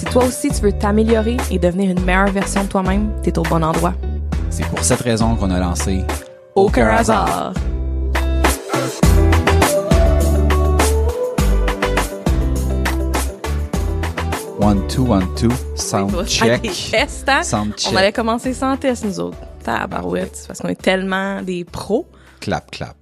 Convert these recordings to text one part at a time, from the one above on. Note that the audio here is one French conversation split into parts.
Si toi aussi tu veux t'améliorer et devenir une meilleure version de toi-même, t'es au bon endroit. C'est pour cette raison qu'on a lancé Aucun hasard. One, two, one, two, sound check. tests, hein? Sound On allait commencer sans test, nous autres. Tabarouette, c'est parce qu'on est tellement des pros. Clap, clap.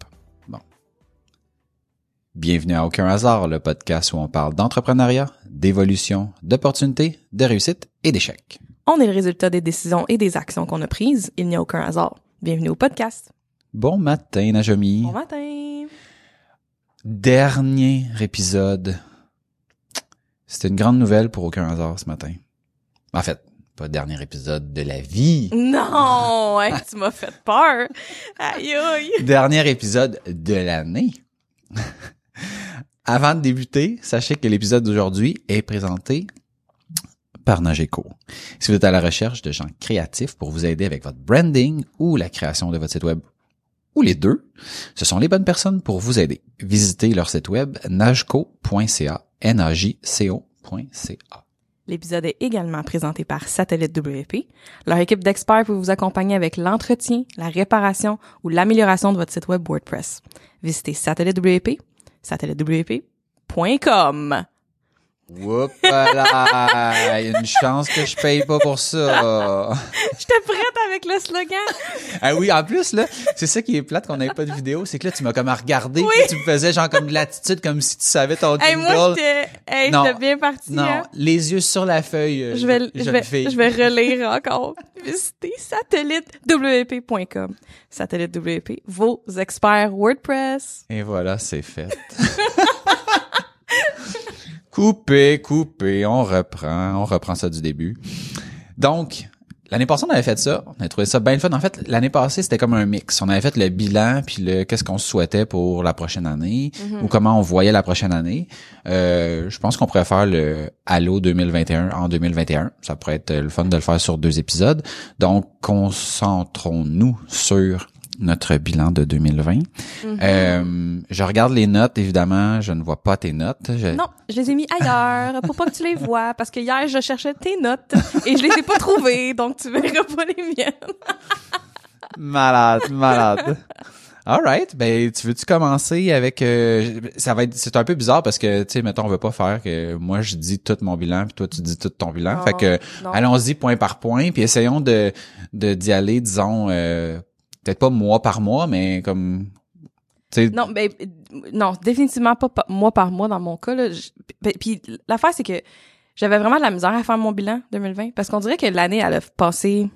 Bienvenue à Aucun hasard, le podcast où on parle d'entrepreneuriat, d'évolution, d'opportunités, de réussite et d'échecs. On est le résultat des décisions et des actions qu'on a prises. Il n'y a aucun hasard. Bienvenue au podcast. Bon matin, Najomi. Bon matin. Dernier épisode. C'était une grande nouvelle pour Aucun hasard ce matin. En fait, pas dernier épisode de la vie. Non, hein, tu m'as fait peur. Aïe aïe. Dernier épisode de l'année. Avant de débuter, sachez que l'épisode d'aujourd'hui est présenté par Nageco. Si vous êtes à la recherche de gens créatifs pour vous aider avec votre branding ou la création de votre site web, ou les deux, ce sont les bonnes personnes pour vous aider. Visitez leur site web nageco.ca. L'épisode est également présenté par Satellite WP. Leur équipe d'experts peut vous accompagner avec l'entretien, la réparation ou l'amélioration de votre site web WordPress. Visitez Satellite WP, satellitewp.com. Oups là, il y a une chance que je paye pas pour ça. J'étais prête avec le slogan. Ah oui, en plus, là, c'est ça qui est plate qu'on n'avait pas de vidéo, c'est que là, tu m'as comme regardé, Oui. tu me faisais genre comme de l'attitude, comme si tu savais ton Hey, jingle. moi, j'étais, hey, bien partie. non, hein. les yeux sur la feuille, euh, Je vais, je vais, je vais relire encore. Visitez satellitewp.com. Satellite WP, vos experts WordPress. Et voilà, c'est fait. coupé, coupé, on reprend, on reprend ça du début. Donc, l'année passée, on avait fait ça, on a trouvé ça bien le fun. En fait, l'année passée, c'était comme un mix. On avait fait le bilan, puis le qu'est-ce qu'on souhaitait pour la prochaine année, ou comment on voyait la prochaine année. Euh, je pense qu'on pourrait faire le Halo 2021 en 2021. Ça pourrait être le fun de le faire sur deux épisodes. Donc, concentrons-nous sur notre bilan de 2020. Euh, je regarde les notes, évidemment, je ne vois pas tes notes. Je- Non, je les ai mis ailleurs pour pas que tu les vois parce que hier je cherchais tes notes et je les ai pas trouvées donc tu verras pas les miennes. Malade, malade. All right, ben tu veux-tu commencer avec euh, ça va être c'est un peu bizarre parce que tu sais mettons on veut pas faire que moi je dis tout mon bilan puis toi tu dis tout ton bilan. Fait que allons-y point par point puis essayons de de d'y aller disons euh, peut-être pas mois par mois mais comme Non, ben non, définitivement pas, pa- mois par mois dans mon cas là. Ben, Puis l'affaire c'est que j'avais vraiment de la misère à faire mon bilan 2020 parce qu'on dirait que l'année elle a passé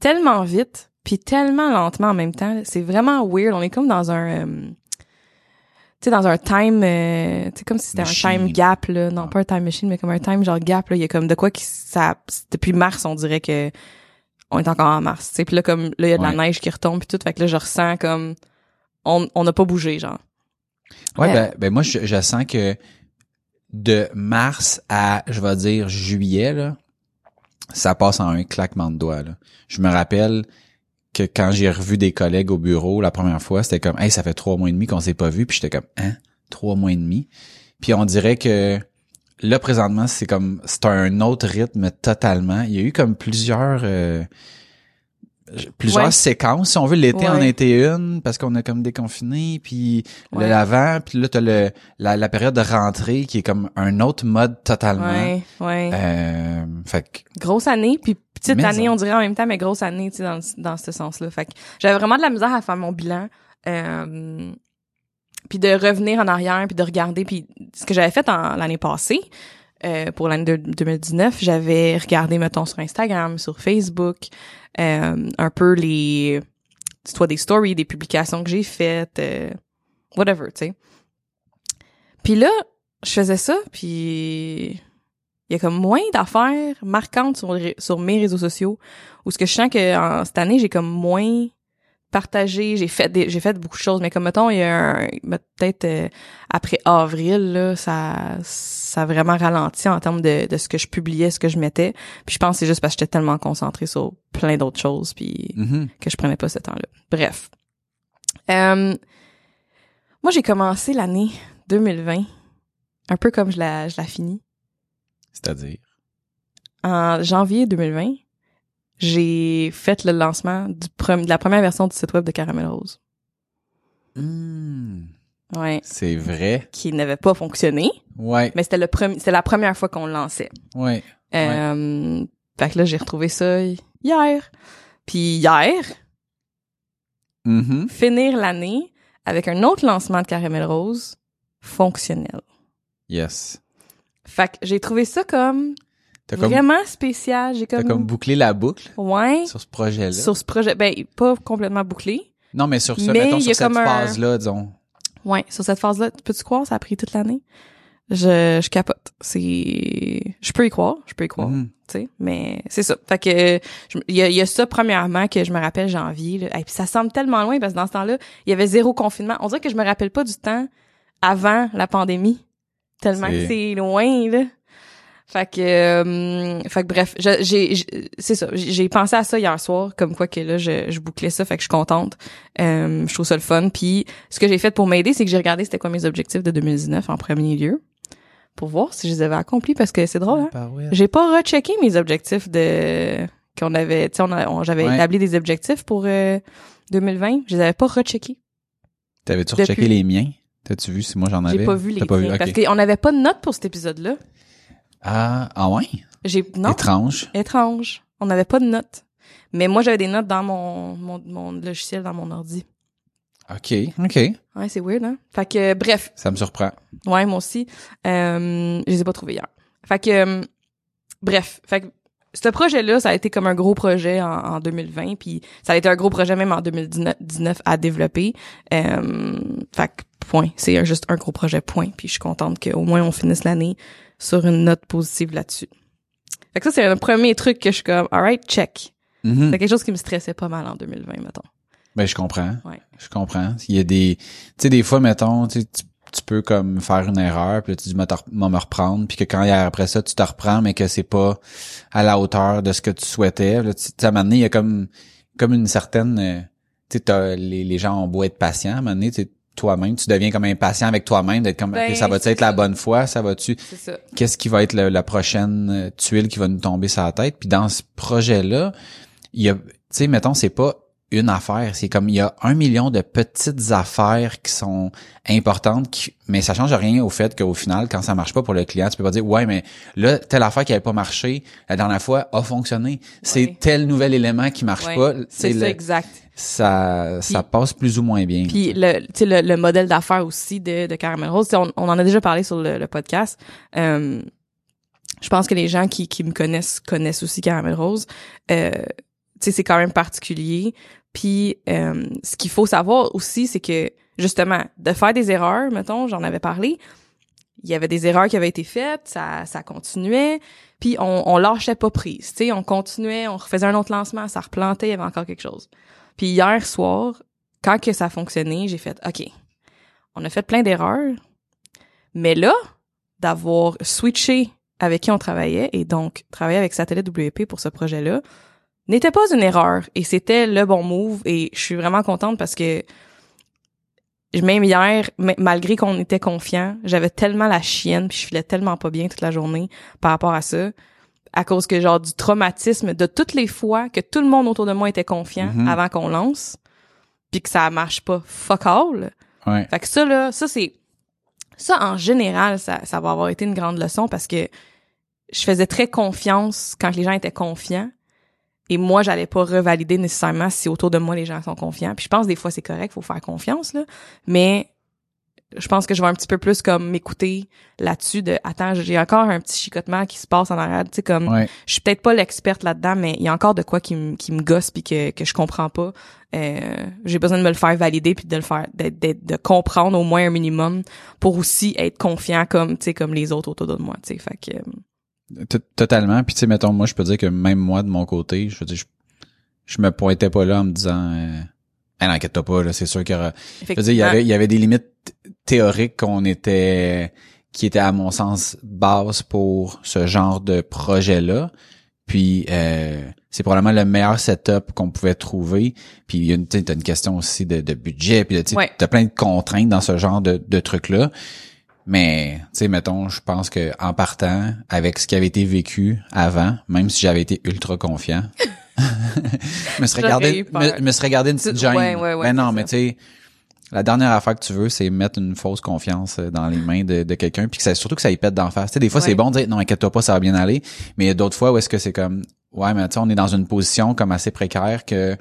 tellement vite puis tellement lentement en même temps. C'est vraiment weird. On est comme dans un euh, tu sais dans un time euh, tu sais comme si c'était un time gap là, non pas un time machine mais comme un time genre gap là, il y a comme de quoi qui ça depuis mars on dirait que on est encore en mars, tu sais puis là comme là il y a de Ouais. la neige qui retombe puis tout fait que là je ressens comme on on n'a pas bougé genre. Ouais, Ouais. ben, ben moi, je, je sens que de mars à, je vais dire, juillet, là, ça passe en un claquement de doigts. Là. Je me rappelle que quand j'ai revu des collègues au bureau la première fois, c'était comme, hey, ça fait trois mois et demi qu'on s'est pas vu, puis j'étais comme, hein, trois mois et demi? Puis on dirait que là, présentement, c'est comme, c'est un autre rythme totalement. Il y a eu comme plusieurs... euh, plusieurs Ouais. séquences si on veut l'été en Ouais. a été une parce qu'on a comme déconfiné puis Ouais. le l'avant puis là t'as le la, la période de rentrée qui est comme un autre mode totalement Ouais, ouais. euh, fait que grosse année, puis petite Mais année, en- on dirait en même temps, mais grosse année, tu sais, dans, dans ce sens-là. Fait que j'avais vraiment de la misère à faire mon bilan. Euh, puis de revenir en arrière, puis de regarder. Puis ce que j'avais fait l'année passée, euh, pour l'année de- 2019, j'avais regardé, mettons, sur Instagram, sur Facebook, euh, un peu les... soit des stories, des publications que j'ai faites, euh, whatever, tu sais. Puis là, je faisais ça, puis il y a comme moins d'affaires marquantes sur, sur mes réseaux sociaux où ce que je sens que cette année, j'ai comme moins partagé, j'ai fait des, j'ai fait beaucoup de choses, mais comme mettons, il y a un, peut-être euh, après avril, là, ça, ça a vraiment ralenti en termes de, de ce que je publiais, ce que je mettais. Puis je pense que c'est juste parce que j'étais tellement concentrée sur plein d'autres choses, puis Mhm. que je prenais pas ce temps-là. Bref. Euh, moi, j'ai commencé l'année 2020, un peu comme je la, je la finis. C'est-à-dire? En janvier 2020, j'ai fait le lancement du de la première version du site web de Caramel Rose. Hmm. Ouais. C'est vrai. Qui n'avait pas fonctionné, Ouais. mais c'était le premier, c'était la première fois qu'on le lançait. Ouais. Euh, Fait que là, j'ai retrouvé ça hier. Puis hier, Mhm. finir l'année avec un autre lancement de Caramel Rose fonctionnel. Yes. Fait que j'ai trouvé ça comme T'as comme, vraiment spécial. J'ai comme, comme bouclé la boucle ouais sur ce projet-là. sur ce projet. Ben pas complètement bouclé. Non, mais sur ce, Mais mettons, sur cette comme un- phase-là, disons. Ouais, sur cette phase-là, peux-tu croire ça a pris toute l'année? Je je capote. C'est je peux y croire, je peux y croire. Mhm. tu sais mais c'est ça fait que il y a, y a ça premièrement que je me rappelle janvier là. Et puis ça semble tellement loin parce que dans ce temps-là il y avait zéro confinement on dirait que je me rappelle pas du temps avant la pandémie tellement que c'est loin là fait que euh, fait que bref j'ai j'ai- c'est ça j'ai pensé à ça hier soir comme quoi que là je, je bouclais ça fait que je suis contente Euh, je trouve ça le fun puis ce que j'ai fait pour m'aider c'est que j'ai regardé c'était quoi mes objectifs de 2019 en premier lieu pour voir si je les avais accomplis parce que c'est drôle hein Barouette. j'ai pas rechecké mes objectifs de qu'on avait, tu sais, on, on- j'avais Ouais. établi des objectifs pour euh, 2020, je les avais pas recheckés. T'avais-tu Depuis- rechecké les miens? T'as-tu vu si moi j'en avais? J'ai pas vu les T'as pas vu? parce qu'on n'avait pas de notes pour cet épisode-là. Ah, ah ouais? J'ai non, Étrange. étrange. On n'avait pas de notes. Mais moi j'avais des notes dans mon, mon mon logiciel dans mon ordi. OK, OK. Ouais, c'est weird hein? Fait que euh, bref, Ça me surprend. Ouais, moi aussi. Euh, je les ai pas trouvés hier. Fait que, euh, bref, fait que ce projet-là, ça a été comme un gros projet en, en 2020, puis ça a été un gros projet même en 2019 à développer. Euh, fait que, point. C'est juste un gros projet, point. Puis je suis contente qu'au moins on finisse l'année sur une note positive là-dessus. Fait que ça, c'est un premier truc que je suis comme, alright, check. Mhm. C'est quelque chose qui me stressait pas mal en 2020, mettons. Ben, je comprends. Ouais. Je comprends. Il y a des, tu sais, des fois, mettons, tu, tu peux comme faire une erreur, puis là, tu dis, moi, me reprendre, puis que quand il y a après ça, tu te reprends, mais que c'est pas à la hauteur de ce que tu souhaitais. Là, tu à un moment donné, il y a comme, comme une certaine, euh, tu sais, les, les gens ont beau être patients, à un moment donné, toi-même, tu deviens comme impatient avec toi-même, d'être comme, Ben, ça va-tu c'est être la bonne fois, ça va-tu, C'est ça. qu'est-ce qui va être le- la prochaine euh, tuile qui va nous tomber sur la tête? Puis dans ce projet-là, il y a, tu sais, mettons, c'est pas une affaire, c'est comme il y a un million de petites affaires qui sont importantes, qui, mais ça change rien au fait qu'au final, quand ça marche pas pour le client, tu peux pas dire ouais, mais là telle affaire qui avait pas marché la dernière fois a fonctionné. C'est tel nouvel élément qui marche Ouais, pas, c'est le- exact. ça, ça Puis- passe plus ou moins bien. Puis le, le, le modèle d'affaires aussi de, de Caramel Rose, on, on en a déjà parlé sur le, le podcast. Euh, je pense que les gens qui, qui me connaissent connaissent aussi Caramel Rose. Euh, c'est quand même particulier. Puis euh, ce qu'il faut savoir aussi, c'est que justement, de faire des erreurs, mettons, j'en avais parlé, il y avait des erreurs qui avaient été faites, ça, ça continuait, puis on, on lâchait pas prise. Tu sais, on continuait, on refaisait un autre lancement, ça replantait, il y avait encore quelque chose. Puis hier soir, quand que ça a fonctionné, j'ai fait OK. On a fait plein d'erreurs, mais là, d'avoir switché avec qui on travaillait et donc travailler avec Satellite WP pour ce projet-là n'était pas une erreur et c'était le bon move et je suis vraiment contente parce que même hier, malgré qu'on était confiant, j'avais tellement la chienne puis je filais tellement pas bien toute la journée par rapport à ça à cause que genre du traumatisme de toutes les fois que tout le monde autour de moi était confiant Mhm. avant qu'on lance puis que ça marche pas fuck all. Ouais. Fait que ça là, ça c'est ça en général ça ça va avoir été une grande leçon parce que je faisais très confiance quand les gens étaient confiants et moi j'allais pas revalider nécessairement si autour de moi les gens sont confiants. Puis je pense des fois c'est correct, faut faire confiance là, mais je pense que je vais un petit peu plus comme m'écouter là-dessus de attends, j'ai encore un petit chicotement qui se passe en arrière, tu sais comme Ouais. je suis peut-être pas l'experte là-dedans, mais il y a encore de quoi qui me qui me gosse puis que que je comprends pas. Euh, j'ai besoin de me le faire valider puis de le faire d'être- d'être- de comprendre au moins un minimum pour aussi être confiant comme tu sais comme les autres autour de moi, tu sais. Fait que euh, Totalement. Puis tu sais, mettons, moi, je peux dire que même moi, de mon côté, je veux dire, je, je me pointais pas là en me disant euh, Ah, non, inquiète-toi pas, là, c'est sûr qu'il y aura. Je veux dire, il y avait, il y avait des limites théoriques qu'on était qui étaient à mon sens bases pour ce genre de projet-là. Puis euh, c'est probablement le meilleur setup qu'on pouvait trouver. Puis il y a une, t'as une question aussi de, de budget, puis de, tu sais, Ouais. t'as plein de contraintes dans ce genre de, de trucs-là. Mais, tu sais, mettons, je pense que en partant, avec ce qui avait été vécu avant, même si j'avais été ultra confiant, je me serais gardé, me, me serais gardé une petite gêne. ouais, ouais, ouais, mais non, mais tu sais, la dernière affaire que tu veux, c'est mettre une fausse confiance dans les mains de, de quelqu'un, puis que ça, surtout que ça y pète d'en face. Tu sais, des fois, c'est bon de dire, non, inquiète-toi pas, ça va bien aller. Mais d'autres fois où est-ce que c'est comme, ouais, mais tu sais, on est dans une position comme assez précaire que,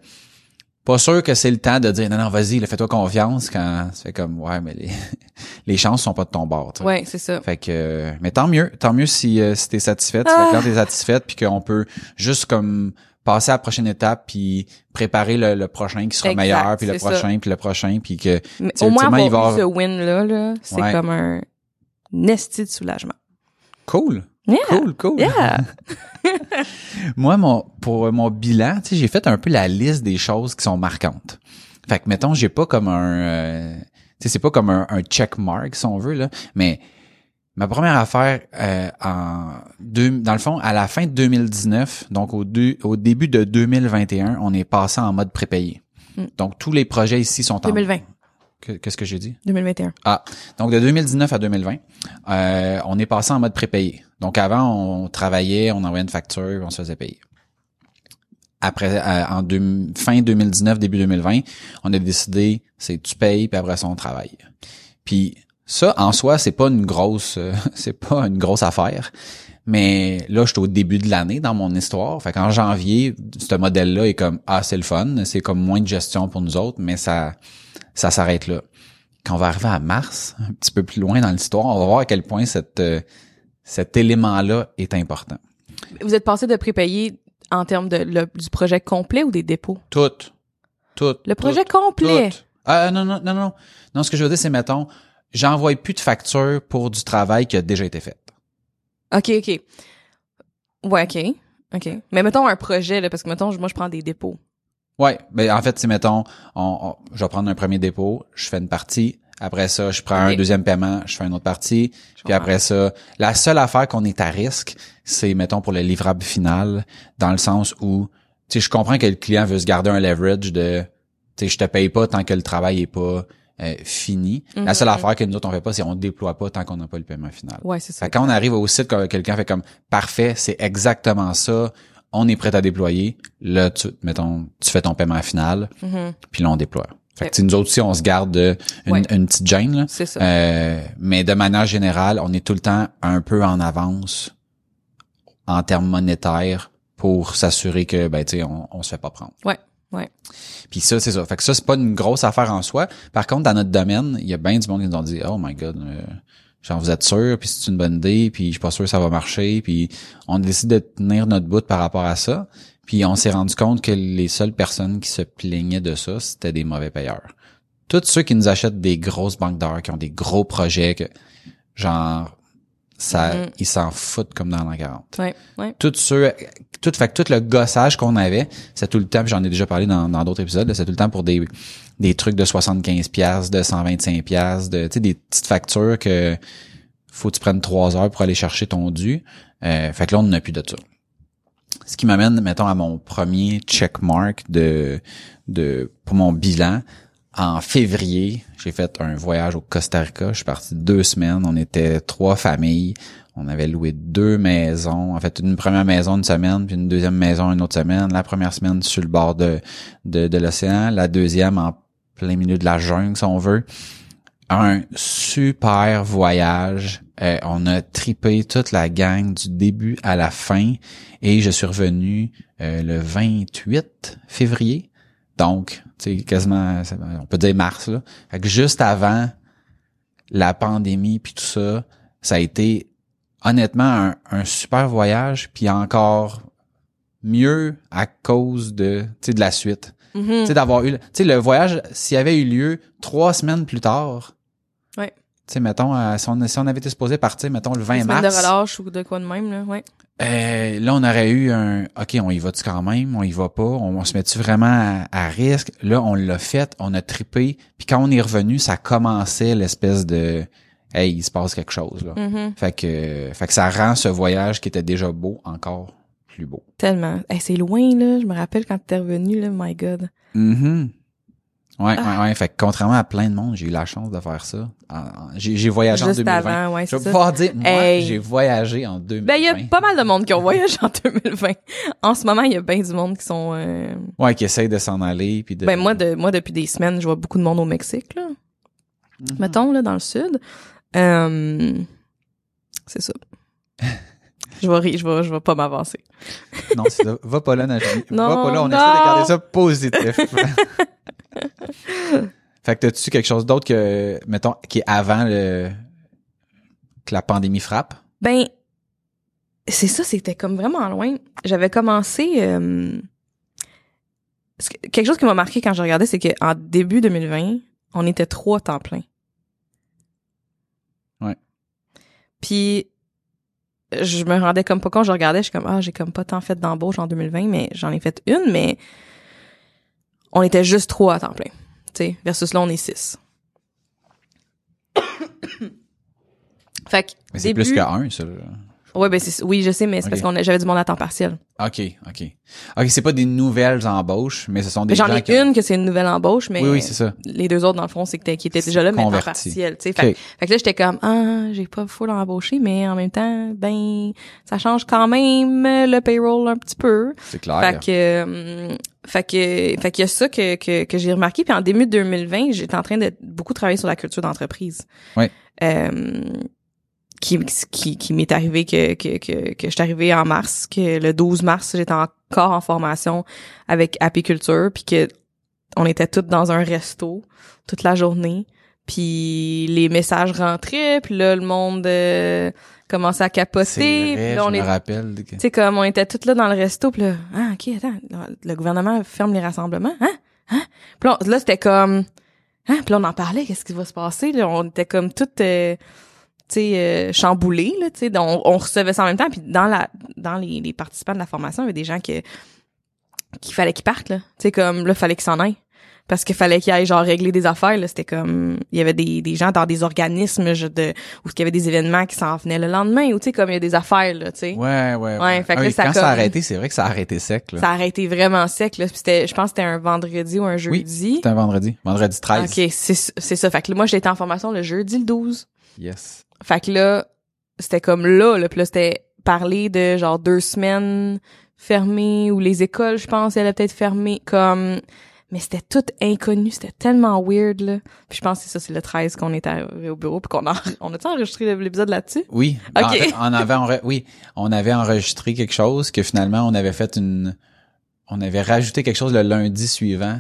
pas sûr que c'est le temps de dire, non, non, vas-y, là, fais-toi confiance quand c'est comme, ouais, mais les, les chances sont pas de ton bord, tu sais. Ouais, c'est ça. Fait que, mais tant mieux, tant mieux si, euh, si t'es satisfaite, si Ah. cliente est satisfaite, puis qu'on peut juste comme passer à la prochaine étape, puis préparer le, le prochain qui sera Exact, meilleur, puis le c'est prochain, puis le prochain, puis que Mais au moins il avoir va ce win-là, là, c'est Ouais. comme un nesti de soulagement. cool, Yeah. cool, cool. Yeah! Moi, mon pour mon bilan, tu sais, j'ai fait un peu la liste des choses qui sont marquantes. Fait que mettons, j'ai pas comme un, euh, tu sais, c'est pas comme un, un check mark si on veut là, mais ma première affaire euh, en deux, dans le fond, à la fin de 2019, donc au, deux- au début de 2021, on est passé en mode prépayé. Mm. Donc tous les projets ici sont en 2020. Que- Qu'est-ce que j'ai dit? 2021. Ah, donc de 2019 à 2020, euh, on est passé en mode prépayé. Donc avant, on travaillait, on envoyait une facture, on se faisait payer. Après, euh, en deux- fin 2019, début 2020, on a décidé, c'est tu payes, puis après ça, on travaille. Puis ça, en soi, c'est pas une grosse, euh, c'est pas une grosse affaire. Mais là, je suis au début de l'année dans mon histoire. Fait qu'en janvier, ce modèle-là est comme ah c'est le fun, c'est comme moins de gestion pour nous autres, mais ça ça s'arrête là. Quand on va arriver à mars, un petit peu plus loin dans l'histoire, on va voir à quel point cette, euh, cet élément-là est important. Vous êtes passé de prépayé en termes de le- du projet complet ou des dépôts? Tout. Tout. Le projet tout, complet. tout. Ah, non, non, non, non. Non, ce que je veux dire, c'est, mettons, j'envoie plus de factures pour du travail qui a déjà été fait. OK, OK. Ouais, OK. OK. Mais mettons un projet, là, parce que mettons, moi, je prends des dépôts. Ouais, ben en fait, c'est mettons, on, on- je vais prendre un premier dépôt, je fais une partie, après ça, je prends un deuxième paiement, je fais une autre partie, puis après ça, la seule affaire qu'on est à risque, c'est mettons pour le livrable final, dans le sens où, tu sais, je comprends que le client veut se garder un leverage de, tu sais, je te paye pas tant que le travail est pas euh, fini. La Mhm. seule affaire que nous autres on fait pas, c'est on déploie pas tant qu'on n'a pas le paiement final. Ouais, c'est ça. Fait quand on arrive au site, quand quelqu'un fait comme parfait, c'est exactement ça, on est prêt à déployer. Là, tu, mettons, tu fais ton paiement final, Mhm. puis là, on déploie. Fait que Ouais. tu sais, nous autres aussi, on se garde euh, une, Ouais. une petite gêne, là. C'est ça. Euh, mais de manière générale, on est tout le temps un peu en avance en termes monétaires pour s'assurer que, ben, tu sais, on, on se fait pas prendre. Ouais, ouais. Puis ça, c'est ça. Fait que ça, c'est pas une grosse affaire en soi. Par contre, dans notre domaine, il y a bien du monde qui nous ont dit, oh my god, euh, genre vous êtes sûr, puis c'est une bonne idée, puis je suis pas sûr que ça va marcher, puis on décide de tenir notre bout par rapport à ça. Puis on s'est rendu compte que les seules personnes qui se plaignaient de ça, c'était des mauvais payeurs. Tous ceux qui nous achètent des grosses banques d'heures, qui ont des gros projets, que genre ça, Mhm. ils s'en foutent comme dans la 40 Ouais, ouais. tout ceux tout fait que tout le gossage qu'on avait c'est tout le temps j'en ai déjà parlé dans dans d'autres épisodes c'est tout le temps pour des des trucs de 75 pièces de 125 pièces de tu sais des petites factures que faut que tu prennes trois heures pour aller chercher ton dû euh, fait que là on n'a plus de ça ce qui m'amène mettons à mon premier checkmark de de pour mon bilan en février, j'ai fait un voyage au Costa Rica. Je suis parti deux semaines. On était trois familles. On avait loué deux maisons. En fait, une première maison une semaine, puis une deuxième maison une autre semaine. La première semaine sur le bord de, de, de l'océan. La deuxième en plein milieu de la jungle, si on veut. Un super voyage. Euh, on a tripé toute la gang du début à la fin. Et je suis revenu euh, le 28 février. Donc, tu sais, quasiment, on peut dire mars, juste avant la pandémie puis tout ça, ça a été honnêtement un, un super voyage puis encore mieux à cause de, tu de la suite. Sais, d'avoir eu, tu sais, le voyage, s'il avait eu lieu trois semaines plus tard, Ouais. Tu sais, mettons, euh, si, on, si on avait été supposé partir, mettons, le 20 Une mars. de relâche ou de quoi de même, là, ouais. Euh, là, on aurait eu un OK, on y va-tu quand même, on y va pas, on, on se met-tu vraiment à, à risque? Là, on l'a fait, on a trippé, puis quand on est revenu, ça commençait l'espèce de Hey, il se passe quelque chose là. Mhm. Fait que fait que ça rend ce voyage qui était déjà beau encore plus beau. Tellement. Hey, c'est loin, là. Je me rappelle quand t'es revenu, là. My God. Mhm. Ouais, Ah. ouais, ouais. Fait que contrairement à plein de monde, j'ai eu la chance de faire ça. En- en- J'ai voyagé en Juste 2020. avant, ouais, Je vais pouvoir dire, moi, Hey. j'ai voyagé en 2020. Ben, il y a pas mal de monde qui ont voyagé en 2020. En ce moment, il y a bien du monde qui sont... euh, Ouais, qui essaye de s'en aller puis de. Ben, moi, de, moi, depuis des semaines, je vois beaucoup de monde au Mexique, là. Mhm. Mettons, là, dans le sud. Euh, C'est ça. je vais rire, je vais, je vais pas m'avancer. Non, c'est ça. Va pas là. Non, Va pas là, on non. essaie de garder ça positif. fait que t'as-tu quelque chose d'autre que, mettons, qui est avant le, que la pandémie frappe? Ben, c'est ça, c'était comme vraiment loin. J'avais commencé... euh, Quelque chose qui m'a marqué quand je regardais, c'est qu'en début 2020, on était trois temps plein. Ouais. Puis, je me rendais comme pas quand je regardais, je suis comme, ah, j'ai comme pas tant fait d'embauche en 2020, mais j'en ai fait une, mais on était juste trois à temps plein. Tu sais, versus là, on est six. fait que, Mais c'est plus que un, ça. Ouais, ben c'est oui, je sais, mais c'est parce Ok. qu'on a- j'avais du monde à temps partiel. OK, OK. OK, c'est pas des nouvelles embauches, mais ce sont des J'en ai qui une que c'est une nouvelle embauche, mais Oui, oui, c'est ça. les deux autres dans le fond, c'est que t'es- qui étaient déjà là mais à temps partiel, tu sais. Fait, fait que là j'étais comme ah, j'ai pas full embauché, mais en même temps, ben ça change quand même le payroll un petit peu. C'est clair. Fait que hum, fait que fait qu'il y a ça que que, que j'ai remarqué puis en début 2020, j'étais en train de beaucoup travailler sur la culture d'entreprise. Ouais. Euh, qui qui, qui m'est arrivé que que que que je suis arrivée en mars, que le 12 mars, j'étais encore en formation avec apiculture puis que on était toutes dans un resto toute la journée. Puis les messages rentraient, puis là le monde euh, commençait à capoter, puis là je on me rappelle. tu sais, comme on était toutes là dans le resto, puis là, ah, OK, attends, le gouvernement ferme les rassemblements, hein? Hein? Puis là, là, c'était comme, hein? Puis là, on en parlait, qu'est-ce qui va se passer? Là, on était comme toutes, euh, sais, euh, chamboulées, là, tu sais. On, on recevait ça en même temps, puis dans la dans les, les participants de la formation, il y avait des gens que qu'il fallait qu'ils partent, là. Tu sais, comme, là, fallait qu'ils s'en aillent. Parce qu'il fallait qu'ils aillent, genre, régler des affaires, là. C'était comme, il y avait des, des gens dans des organismes, je, de, où il y avait des événements qui s'en venaient le lendemain, ou tu sais, comme il y a des affaires, là, tu sais. Ouais, ouais, Ouais, fait que Ah là, ça quand ça a arrêté, c'est vrai que ça a arrêté sec, là. Ça a arrêté vraiment sec, là. Puis c'était, je pense que c'était un vendredi ou un jeudi. C'était un vendredi. Vendredi 13. OK, c'est, c'est ça. Fait que là, moi, j'étais en formation le jeudi le 12. Yes. Fait que là, c'était comme là, là. Puis là, c'était parler de genre deux semaines fermées ou les écoles, je pense, elles allaient peut-être fermées. Comme, mais c'était tout inconnu. C'était tellement weird, là. Puis je pense que c'est ça, c'est le 13 qu'on est arrivé au bureau puis qu'on a, on a-tu enregistré l'épisode là-dessus? Oui. Ok. En fait, on avait oui, on avait enregistré quelque chose que finalement on avait fait une on avait rajouté quelque chose le lundi suivant.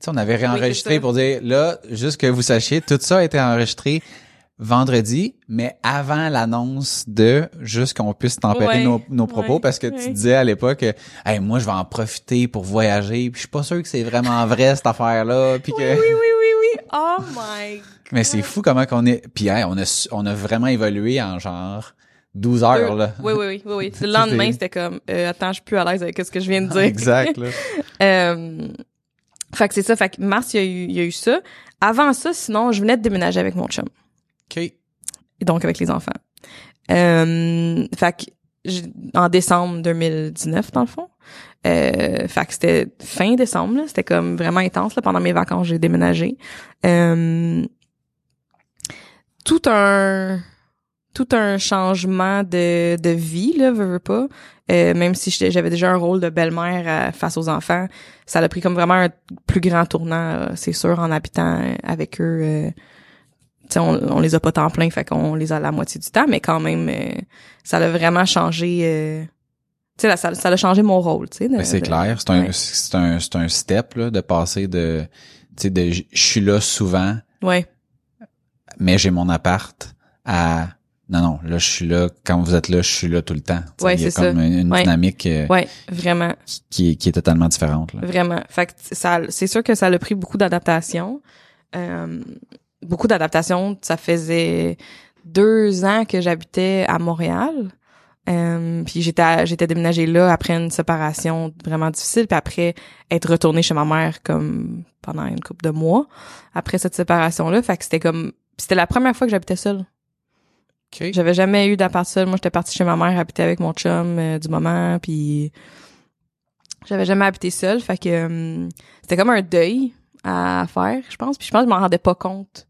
Tu sais, on avait réenregistré pour dire là, juste que vous sachiez, tout ça a été enregistré vendredi, mais avant l'annonce de juste qu'on puisse tempérer Ouais, nos, nos propos ouais, parce que tu ouais. disais à l'époque hey, moi je vais en profiter pour voyager, puis je suis pas sûr que c'est vraiment vrai cette affaire là, puis que Oui, oui, oui, oui, oui. Oh my mais c'est fou comment qu'on est puis hey, on a on a vraiment évolué en genre 12 heures là. Oui, oui, oui, oui, oui. Le lendemain, c'était comme, euh, attends, je suis plus à l'aise avec ce que je viens de dire. exact là. Euh, fait que c'est ça. Fait que mars, il y, a eu, il y a eu ça. Avant ça, sinon, je venais de déménager avec mon chum. Et donc avec les enfants. Euh, fait que en décembre 2019, dans le fond. Euh, fait que c'était fin décembre. C'était comme vraiment intense, là. Pendant mes vacances, j'ai déménagé. Euh, tout un tout un changement de, de vie là veux, veux pas Euh, même si j'avais déjà un rôle de belle-mère euh, face aux enfants ça a pris comme vraiment un plus grand tournant euh, c'est sûr en habitant avec eux euh, on, on les a pas temps plein fait qu'on les a la moitié du temps mais quand même euh, ça a vraiment changé euh, tu sais ça ça a changé mon rôle tu sais de- Ben, c'est clair, c'est un ouais. c'est un c'est un step là de passer de tu sais de je suis là souvent ouais mais j'ai mon appart à non non, là je suis là quand vous êtes là, je suis là tout le temps. Tu sais, Ouais, il y a c'est comme ça. une, Ouais. dynamique euh, ouais vraiment qui est qui est totalement différente là. Vraiment. Fait que ça, c'est sûr que ça a pris beaucoup d'adaptation. Euh, beaucoup d'adaptations. Ça faisait deux ans que j'habitais à Montréal. Euh, puis j'étais j'étais déménagée là après une séparation vraiment difficile puis après être retournée chez ma mère comme pendant une couple de mois après cette séparation là fait que c'était comme c'était la première fois que j'habitais seule OK. j'avais jamais eu d'appart seul moi j'étais partie chez ma mère habiter avec mon chum euh, du moment puis j'avais jamais habité seule fait que euh, c'était comme un deuil à faire je pense puis je pense que je m'en rendais pas compte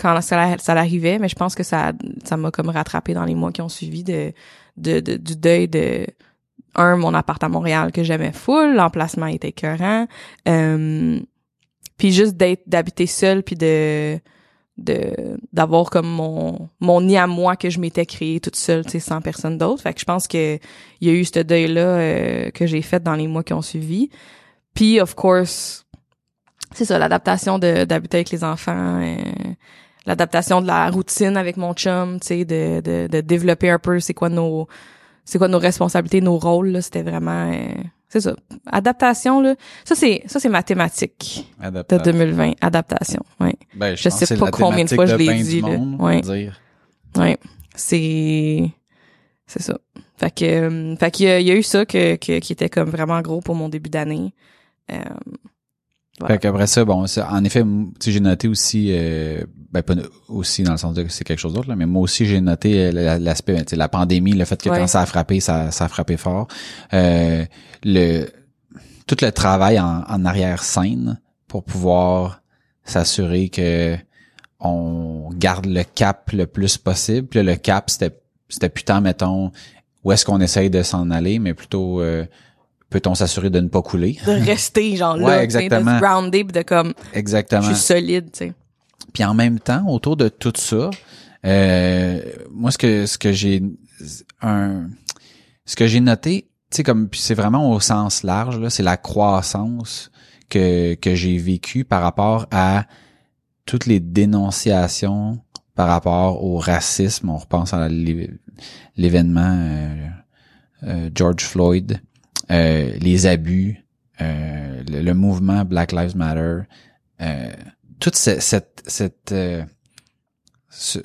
quand ça, ça l'arrivait mais je pense que ça ça m'a comme rattrapé dans les mois qui ont suivi de de, de, du deuil de un mon appart à Montréal que j'aimais full l'emplacement était écœurant euh, puis juste d'être d'habiter seule puis de de d'avoir comme mon mon nid à moi que je m'étais créé toute seule tu sais sans personne d'autre. Fait que je pense que il y a eu ce deuil là que j'ai fait dans les mois qui ont suivi. Puis of course c'est ça l'adaptation de d'habiter avec les enfants euh, l'adaptation de la routine avec mon chum, tu sais, de, de, de développer un peu c'est quoi nos c'est quoi nos responsabilités, nos rôles là, c'était vraiment euh, c'est ça. Adaptation là, ça c'est ça c'est mathématique de Adaptation. 2020, adaptation. Ouais. Ben, Je sais pas combien de thématique fois je l'ai ben dit, là. monde, Ouais. dire. Ouais. C'est c'est ça. Fait que euh, fait qu'il y, a- il y a eu ça que, que qui était comme vraiment gros pour mon début d'année. Euh, Voilà. Fait qu'après ça, bon, ça, en effet, m- tu sais, j'ai noté aussi, euh, ben pas aussi dans le sens de que c'est quelque chose d'autre, là, mais moi aussi j'ai noté euh, la- l'aspect, ben, la pandémie, le fait que Ouais. quand ça a frappé, ça, ça a frappé fort. Euh, le tout le travail en, en arrière scène pour pouvoir s'assurer que on garde le cap le plus possible. Puis là, le cap, c'était c'était putain, mettons, où est-ce qu'on essaye de s'en aller, mais plutôt euh, peut-on s'assurer de ne pas couler? de rester genre Ouais, là, sais, de exactement. se grounder de comme Exactement. je suis solide, tu sais. Puis en même temps, autour de tout ça, euh, moi ce que ce que j'ai ce que j'ai noté, tu sais comme c'est vraiment au sens large là, c'est la croissance que que j'ai vécue par rapport à toutes les dénonciations par rapport au racisme. On repense à l'é- l'événement euh, euh, George Floyd, euh, les abus, le, mouvement Black Lives Matter, toute ce- cette cette euh, ce,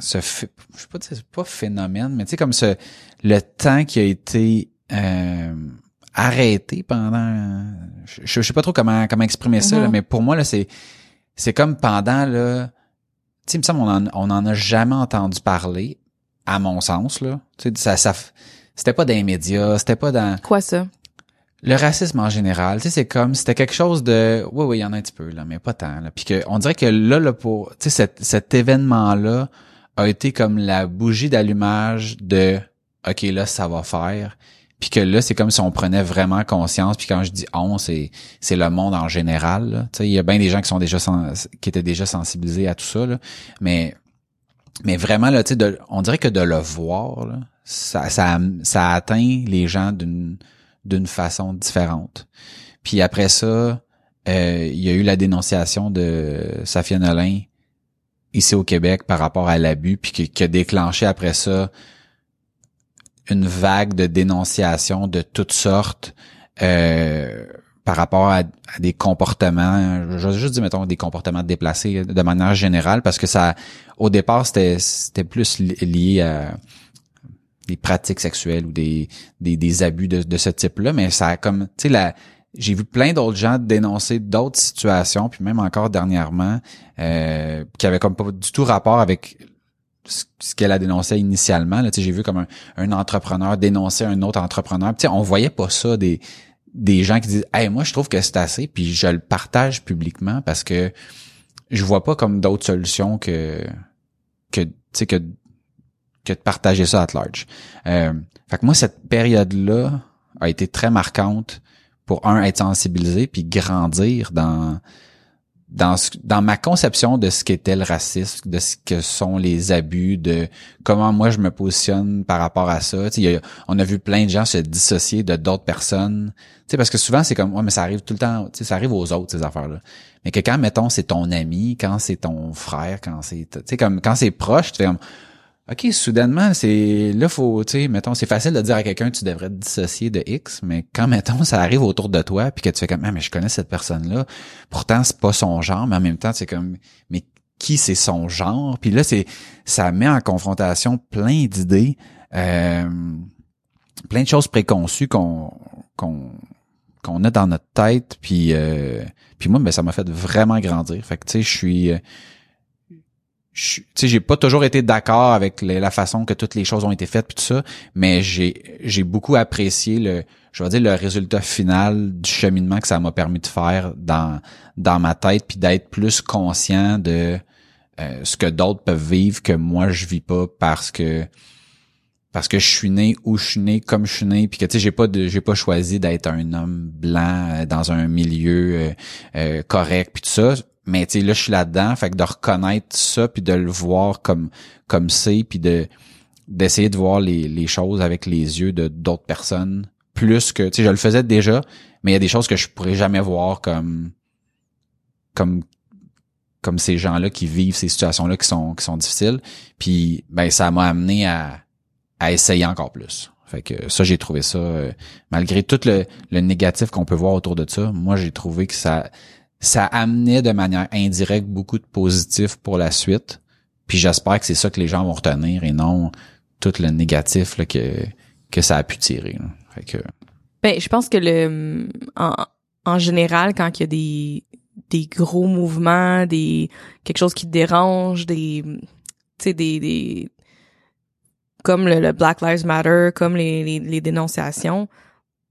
ce je sais pas c'est pas phénomène mais tu sais comme ce le temps qui a été euh, arrêté pendant je, je sais pas trop comment comment exprimer ça là, mais pour moi là c'est c'est comme pendant là tu sais il me semble on en, on en a jamais entendu parler à mon sens là tu sais ça ça c'était pas dans les médias c'était pas dans Quoi ça? Le racisme en général, tu sais, c'est comme c'était quelque chose de, oui, oui, il y en a un petit peu là, mais pas tant. Là. Puis que on dirait que là, là pour, tu sais, cet, cet événement-là a été comme la bougie d'allumage de, ok, là, ça va faire. Puis que là, c'est comme si on prenait vraiment conscience. Puis quand je dis on, c'est c'est le monde en général. là. Tu il y a bien des gens qui sont déjà qui étaient déjà sensibilisés à tout ça, là. mais mais vraiment là, tu sais, on dirait que de le voir, là, ça ça ça atteint les gens d'une d'une façon différente. Puis après ça, euh, il y a eu la dénonciation de Safia Nolin ici au Québec par rapport à l'abus, puis qui, a déclenché après ça une vague de dénonciation de toutes sortes euh, par rapport à, des comportements, je juste dire, mettons, des comportements déplacés de manière générale, parce que ça, au départ, c'était plus li- lié à des pratiques sexuelles ou des, des, des abus de, de ce type-là, mais ça a comme, tu sais, la, j'ai vu plein d'autres gens dénoncer d'autres situations, puis même encore dernièrement, euh, qui avaient comme pas du tout rapport avec ce qu'elle a dénoncé initialement. Là, Tu sais, j'ai vu comme un, un entrepreneur dénoncer un autre entrepreneur. Tu sais, on voyait pas ça des des gens qui disent Hey, moi je trouve que c'est assez, puis je le partage publiquement parce que je vois pas comme d'autres solutions que que tu sais que que de partager ça à large. Euh, fait que moi cette période là a été très marquante pour un être sensibilisé puis grandir dans dans ce- dans ma conception de ce qu'était le racisme, de ce que sont les abus, de comment moi je me positionne par rapport à ça. Tu a- on a vu plein de gens se dissocier de d'autres personnes. Tu parce que souvent c'est comme ouais mais ça arrive tout le temps, ça arrive aux autres ces affaires-là. Mais que quand mettons c'est ton ami, quand c'est ton frère, quand c'est tu comme quand c'est proche, tu fais comme OK, soudainement, c'est là faut, tu sais, mettons, c'est facile de dire à quelqu'un tu devrais te dissocier de X, mais quand mettons ça arrive autour de toi puis que tu fais comme ah mais je connais cette personne là, pourtant c'est pas son genre, mais en même temps c'est comme mais qui c'est son genre? Puis là, c'est ça met en confrontation plein d'idées, euh, plein de choses préconçues qu'on qu'on qu'on a dans notre tête. Puis euh, puis moi, ben ça m'a fait vraiment grandir. Fait que tu sais, je suis euh, tu sais, j'ai pas toujours été d'accord avec la façon que toutes les choses ont été faites puis tout ça, mais j'ai j'ai beaucoup apprécié le je vais dire le résultat final du cheminement que ça m'a permis de faire dans dans ma tête puis d'être plus conscient de euh, ce que d'autres peuvent vivre que moi je vis pas parce que parce que je suis né où je suis né comme je suis né puis que tu sais j'ai pas j'ai pas choisi d'être un homme blanc euh, dans un milieu euh, correct puis tout ça mais tu sais là je suis là-dedans fait que de reconnaître ça puis de le voir comme comme c'est puis de d'essayer de voir les, les choses avec les yeux de d'autres personnes plus que tu sais je le faisais déjà mais il y a des choses que je pourrais jamais voir comme comme comme ces gens-là qui vivent ces situations-là qui sont qui sont difficiles. Puis ben ça m'a amené à, à essayer encore plus. Fait que ça j'ai trouvé ça euh, malgré tout le, le négatif qu'on peut voir autour de ça, moi j'ai trouvé que ça ça amenait de manière indirecte beaucoup de positif pour la suite. Puis j'espère que c'est ça que les gens vont retenir et non tout le négatif là, que que ça a pu tirer. Fait que ben je pense que le en, en général quand il y a des des gros mouvements, des quelque chose qui te dérange, des tu des, des comme le, Black Lives Matter, comme les, les dénonciations,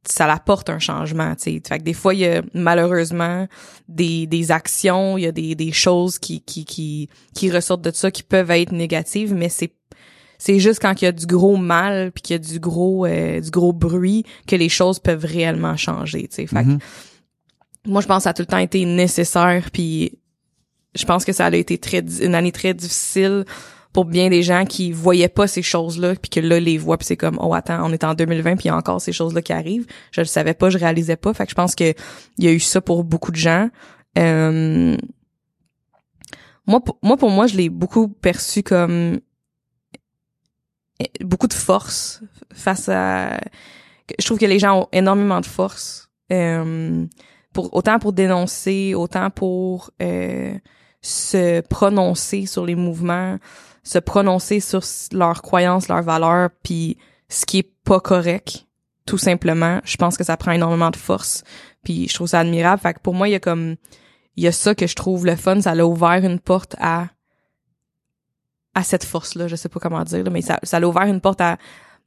ça apporte un changement, tu sais. Fait que des fois il y a malheureusement des, des actions, il y a des, des choses qui, qui qui qui ressortent de ça qui peuvent être négatives, mais c'est c'est juste quand il y a du gros mal puis qu'il y a du gros euh, du gros bruit que les choses peuvent réellement changer, tu sais. Fait mm-hmm moi je pense que ça a tout le temps été nécessaire puis je pense que ça a été très une année très difficile pour bien des gens qui voyaient pas ces choses-là puis que là les voient puis c'est comme oh attends on est en 2020 puis il y a encore ces choses-là qui arrivent. Je le savais pas je réalisais pas. Fait que je pense que il y a eu ça pour beaucoup de gens. Euh, moi pour, moi pour moi je l'ai beaucoup perçu comme beaucoup de force face à je trouve que les gens ont énormément de force euh, autant pour dénoncer, autant pour euh, se prononcer sur les mouvements, se prononcer sur leurs croyances, leurs valeurs, puis ce qui est pas correct, tout simplement. Je pense que ça prend énormément de force, puis je trouve ça admirable. Fait que pour moi, il y a comme il y a ça que je trouve le fun, ça l'a ouvert une porte à à cette force-là, je sais pas comment dire, mais ça, ça l'a ouvert une porte à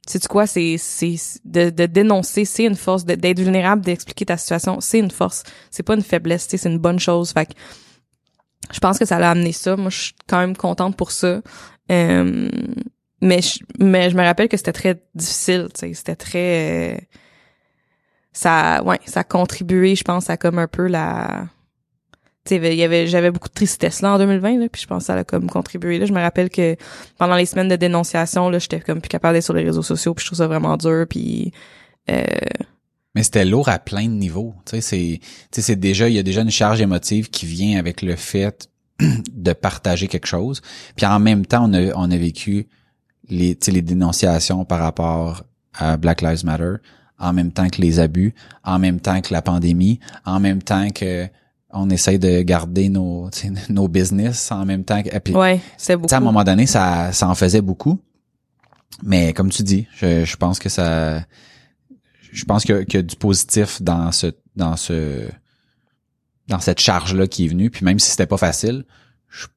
c'est quoi? C'est c'est de, de dénoncer c'est une force. D'être vulnérable d'expliquer ta situation c'est une force. C'est pas une faiblesse c'est une bonne chose. Fait que je pense que ça l'a amené ça. Moi je suis quand même contente pour ça. Euh, mais je, mais je me rappelle que c'était très difficile c'était très euh, ça ouais ça a contribué je pense à comme un peu la tu sais, il y avait j'avais beaucoup de tristesse là en 2020 là, puis je pense que ça a comme contribué là. Je me rappelle que pendant les semaines de dénonciation là, j'étais comme plus capable d'être sur les réseaux sociaux, puis je trouve ça vraiment dur puis euh... mais c'était lourd à plein de niveaux. Tu sais, c'est, tu sais, c'est déjà, il y a déjà une charge émotive qui vient avec le fait de partager quelque chose. Puis en même temps, on a, on a vécu les, tu sais, les dénonciations par rapport à Black Lives Matter, en même temps que les abus, en même temps que la pandémie, en même temps que on essaye de garder nos nos business en même temps. puis, ouais, c'est beaucoup. À un moment donné, ça ça en faisait beaucoup. Mais comme tu dis, je, je pense que ça, je pense qu'il y, a du positif dans ce dans ce dans cette charge là qui est venue. Puis même si c'était pas facile, je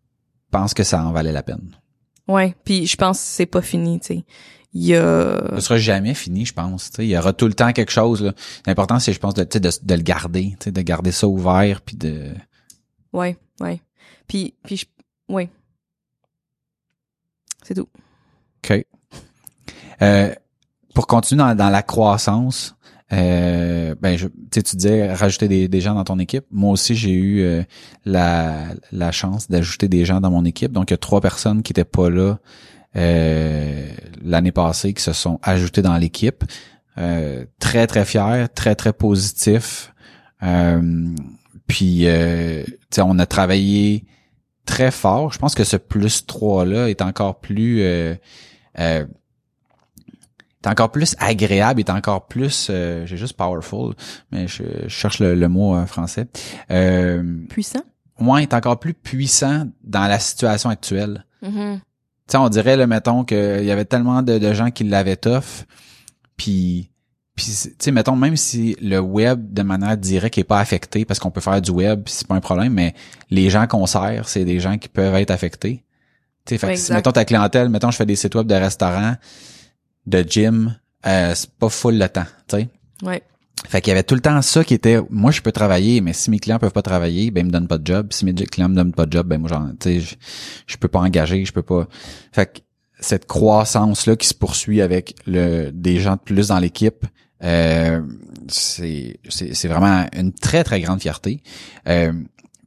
pense que ça en valait la peine. Ouais, puis je pense que c'est pas fini, tu sais il y a... Ce sera jamais fini, je pense. Il y aura tout le temps quelque chose. L'important, c'est, je pense, de, de, de le garder, de garder ça ouvert, puis de... Ouais, ouais. Puis, puis je... ouais. C'est tout. OK. Euh, pour continuer dans, la croissance, euh, ben je, tu disais rajouter des, gens dans ton équipe. Moi aussi, j'ai eu euh, la, chance d'ajouter des gens dans mon équipe. Donc, il y a trois personnes qui étaient pas là euh, l'année passée qui se sont ajoutés dans l'équipe. Euh, très très fier, très très positif. Puis on a travaillé très fort. Je pense que ce plus 3 là est encore plus est encore plus agréable, est encore plus j'ai juste powerful, mais je, cherche le, mot français. puissant? moins est encore plus puissant dans la situation actuelle. Tu sais, on dirait, là, mettons, qu'il y avait tellement de, de gens qui l'avaient tough, puis, puis tu sais, mettons, même si le web, de manière directe, est pas affecté, parce qu'on peut faire du web, c'est pas un problème, mais les gens qu'on sert, c'est des gens qui peuvent être affectés. Tu sais, fait Ouais, que si, exact. mettons, ta clientèle, mettons, je fais des sites web de restaurants, de gym, euh, c'est pas full le temps, tu sais. Ouais. Fait qu'il y avait tout le temps ça qui était moi je peux travailler mais si mes clients peuvent pas travailler ben ils me donnent pas de job si mes clients me donnent pas de job ben moi j'en tu sais je, je peux pas engager je peux pas fait que cette croissance là qui se poursuit avec le des gens de plus dans l'équipe euh, c'est c'est c'est vraiment une très très grande fierté euh,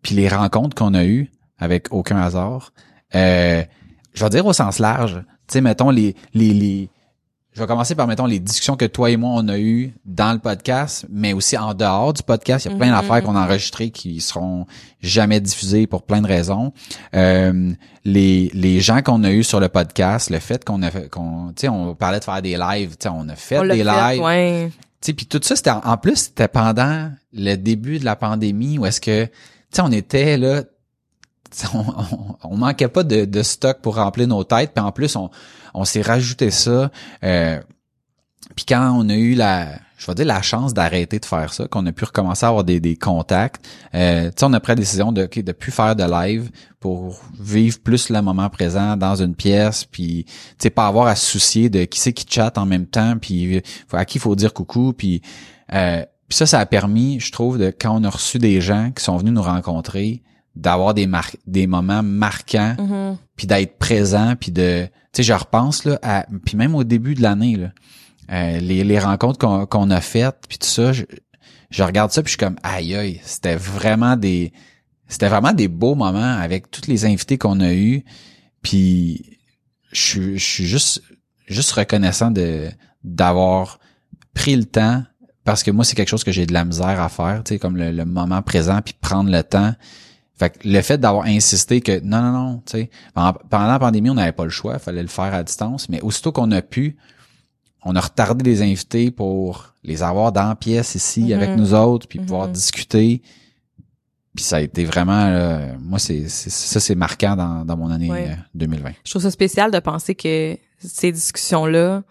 puis les rencontres qu'on a eues avec aucun hasard euh, je vais dire au sens large tu sais mettons les les les je vais commencer par, mettons, les discussions que toi et moi, on a eues dans le podcast, mais aussi en dehors du podcast. Il y a plein Mhm. d'affaires qu'on a enregistrées qui seront jamais diffusées pour plein de raisons. Euh, les, les gens qu'on a eus sur le podcast, le fait qu'on a fait, qu'on, tu sais, on parlait de faire des lives, tu sais, on a fait On des fait, lives. ouais. Tu sais, puis tout ça, c'était en, plus, c'était pendant le début de la pandémie où est-ce que, tu sais, on était là, on, on, manquait pas de, de stock pour remplir nos têtes, puis en plus, on, s'est rajouté ça. Euh, puis quand on a eu la, je vais dire la chance d'arrêter de faire ça, qu'on a pu recommencer à avoir des, des contacts, euh, on a pris la décision de ok, de plus faire de live pour vivre plus le moment présent dans une pièce, puis pas avoir à se soucier de qui c'est qui chatte en même temps, puis à qui il faut dire coucou, puis euh, puis ça, ça a permis, je trouve, de quand on a reçu des gens qui sont venus nous rencontrer, d'avoir des mar des moments marquants Mhm. puis d'être présent puis de tu sais je repense là à puis même au début de l'année là euh, les, les rencontres qu'on qu'on a faites puis tout ça je, je regarde ça puis je suis comme aïe aïe c'était vraiment des c'était vraiment des beaux moments avec tous les invités qu'on a eus puis je suis je suis juste juste reconnaissant de d'avoir pris le temps parce que moi c'est quelque chose que j'ai de la misère à faire tu sais comme le, le moment présent puis prendre le temps fait que le fait d'avoir insisté que non, non, non, tu sais, pendant, la pandémie, on n'avait pas le choix, il fallait le faire à distance, mais aussitôt qu'on a pu, on a retardé les invités pour les avoir dans la pièce ici Mhm. avec nous autres, puis pouvoir discuter. Puis ça a été vraiment, euh, moi, c'est ça, c'est marquant dans, dans mon année Ouais. euh, 2020. Je trouve ça spécial de penser que ces discussions-là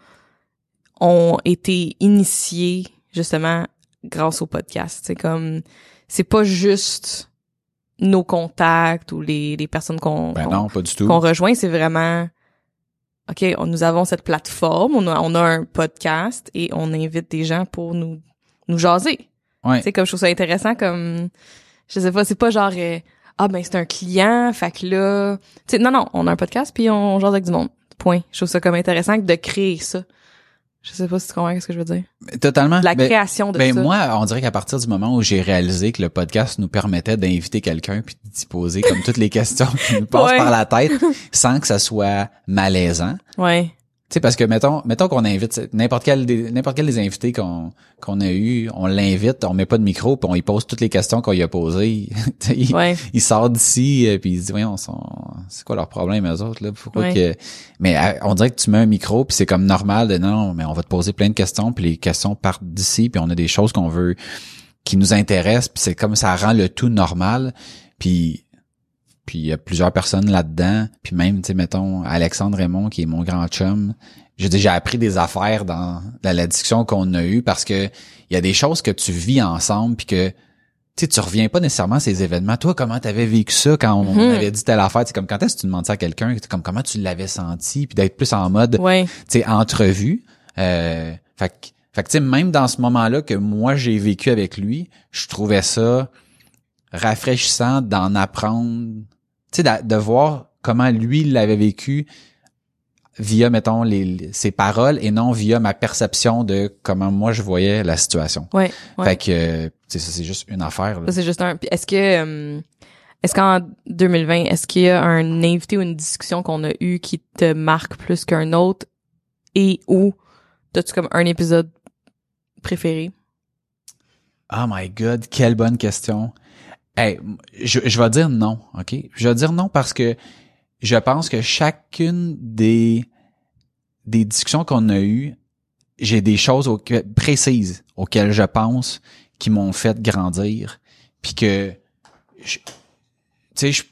ont été initiées justement grâce au podcast. C'est comme c'est pas juste nos contacts ou les, les personnes qu'on Ben rejoint, c'est vraiment OK, on- nous avons cette plateforme, on a, on a un podcast et on invite des gens pour nous nous jaser. Ouais. Tu sais, comme je trouve ça intéressant comme je sais pas, c'est pas genre euh, ah ben c'est un client, fait que là, tu sais non non, on a un podcast puis on jase avec du monde. Point. Je trouve ça comme intéressant de créer ça. Je sais pas si tu comprends ce que je veux dire. Totalement. La Ben- création de Ben ça. moi, on dirait qu'à partir du moment où j'ai réalisé que le podcast nous permettait d'inviter quelqu'un puis d'y poser comme toutes les questions qui nous passent Ouais. par la tête sans que ça soit malaisant. ouais. Tu sais parce que mettons mettons qu'on invite n'importe quel des n'importe quel des invités qu'on qu'on a eu, on l'invite, on met pas de micro puis on lui pose toutes les questions qu'on lui a posées. Il, Ouais. il sort d'ici euh, puis il se dit voyons c'est quoi leur problème eux autres là? Pourquoi Ouais. que mais euh, on dirait que tu mets un micro puis c'est comme normal de non mais on va te poser plein de questions puis les questions partent d'ici puis on a des choses qu'on veut qui nous intéressent puis c'est comme ça rend le tout normal puis puis il y a plusieurs personnes là-dedans puis même tu sais mettons Alexandre Raymond qui est mon grand chum j'ai appris des affaires dans, dans la discussion qu'on a eue parce que il y a des choses que tu vis ensemble puis que tu sais tu reviens pas nécessairement à ces événements toi comment t'avais vécu ça quand on, Mhm. avait dit telle affaire? C'est comme quand est-ce que tu demandes ça à quelqu'un? Comme comment tu l'avais senti? Puis d'être plus en mode Ouais. tu sais, entrevue. Euh, fait que, fait que, tu sais, même dans ce moment-là que moi j'ai vécu avec lui, je trouvais ça rafraîchissant d'en apprendre, sais, de, voir comment lui l'avait vécu via, mettons, les, ses paroles et non via ma perception de comment moi je voyais la situation. Ouais. ouais. Fait que, ça c'est juste une affaire. là. Ça, c'est juste un. Est-ce que euh, est-ce qu'en 2020, est-ce qu'il y a un invité ou une discussion qu'on a eu qui te marque plus qu'un autre? Et ou t'as-tu comme un épisode préféré? Oh my god, quelle bonne question. Hey, je, je vais dire non, OK? Je vais dire non parce que je pense que chacune des des discussions qu'on a eues, j'ai des choses auxque- précises auxquelles je pense qui m'ont fait grandir, puis que tu je-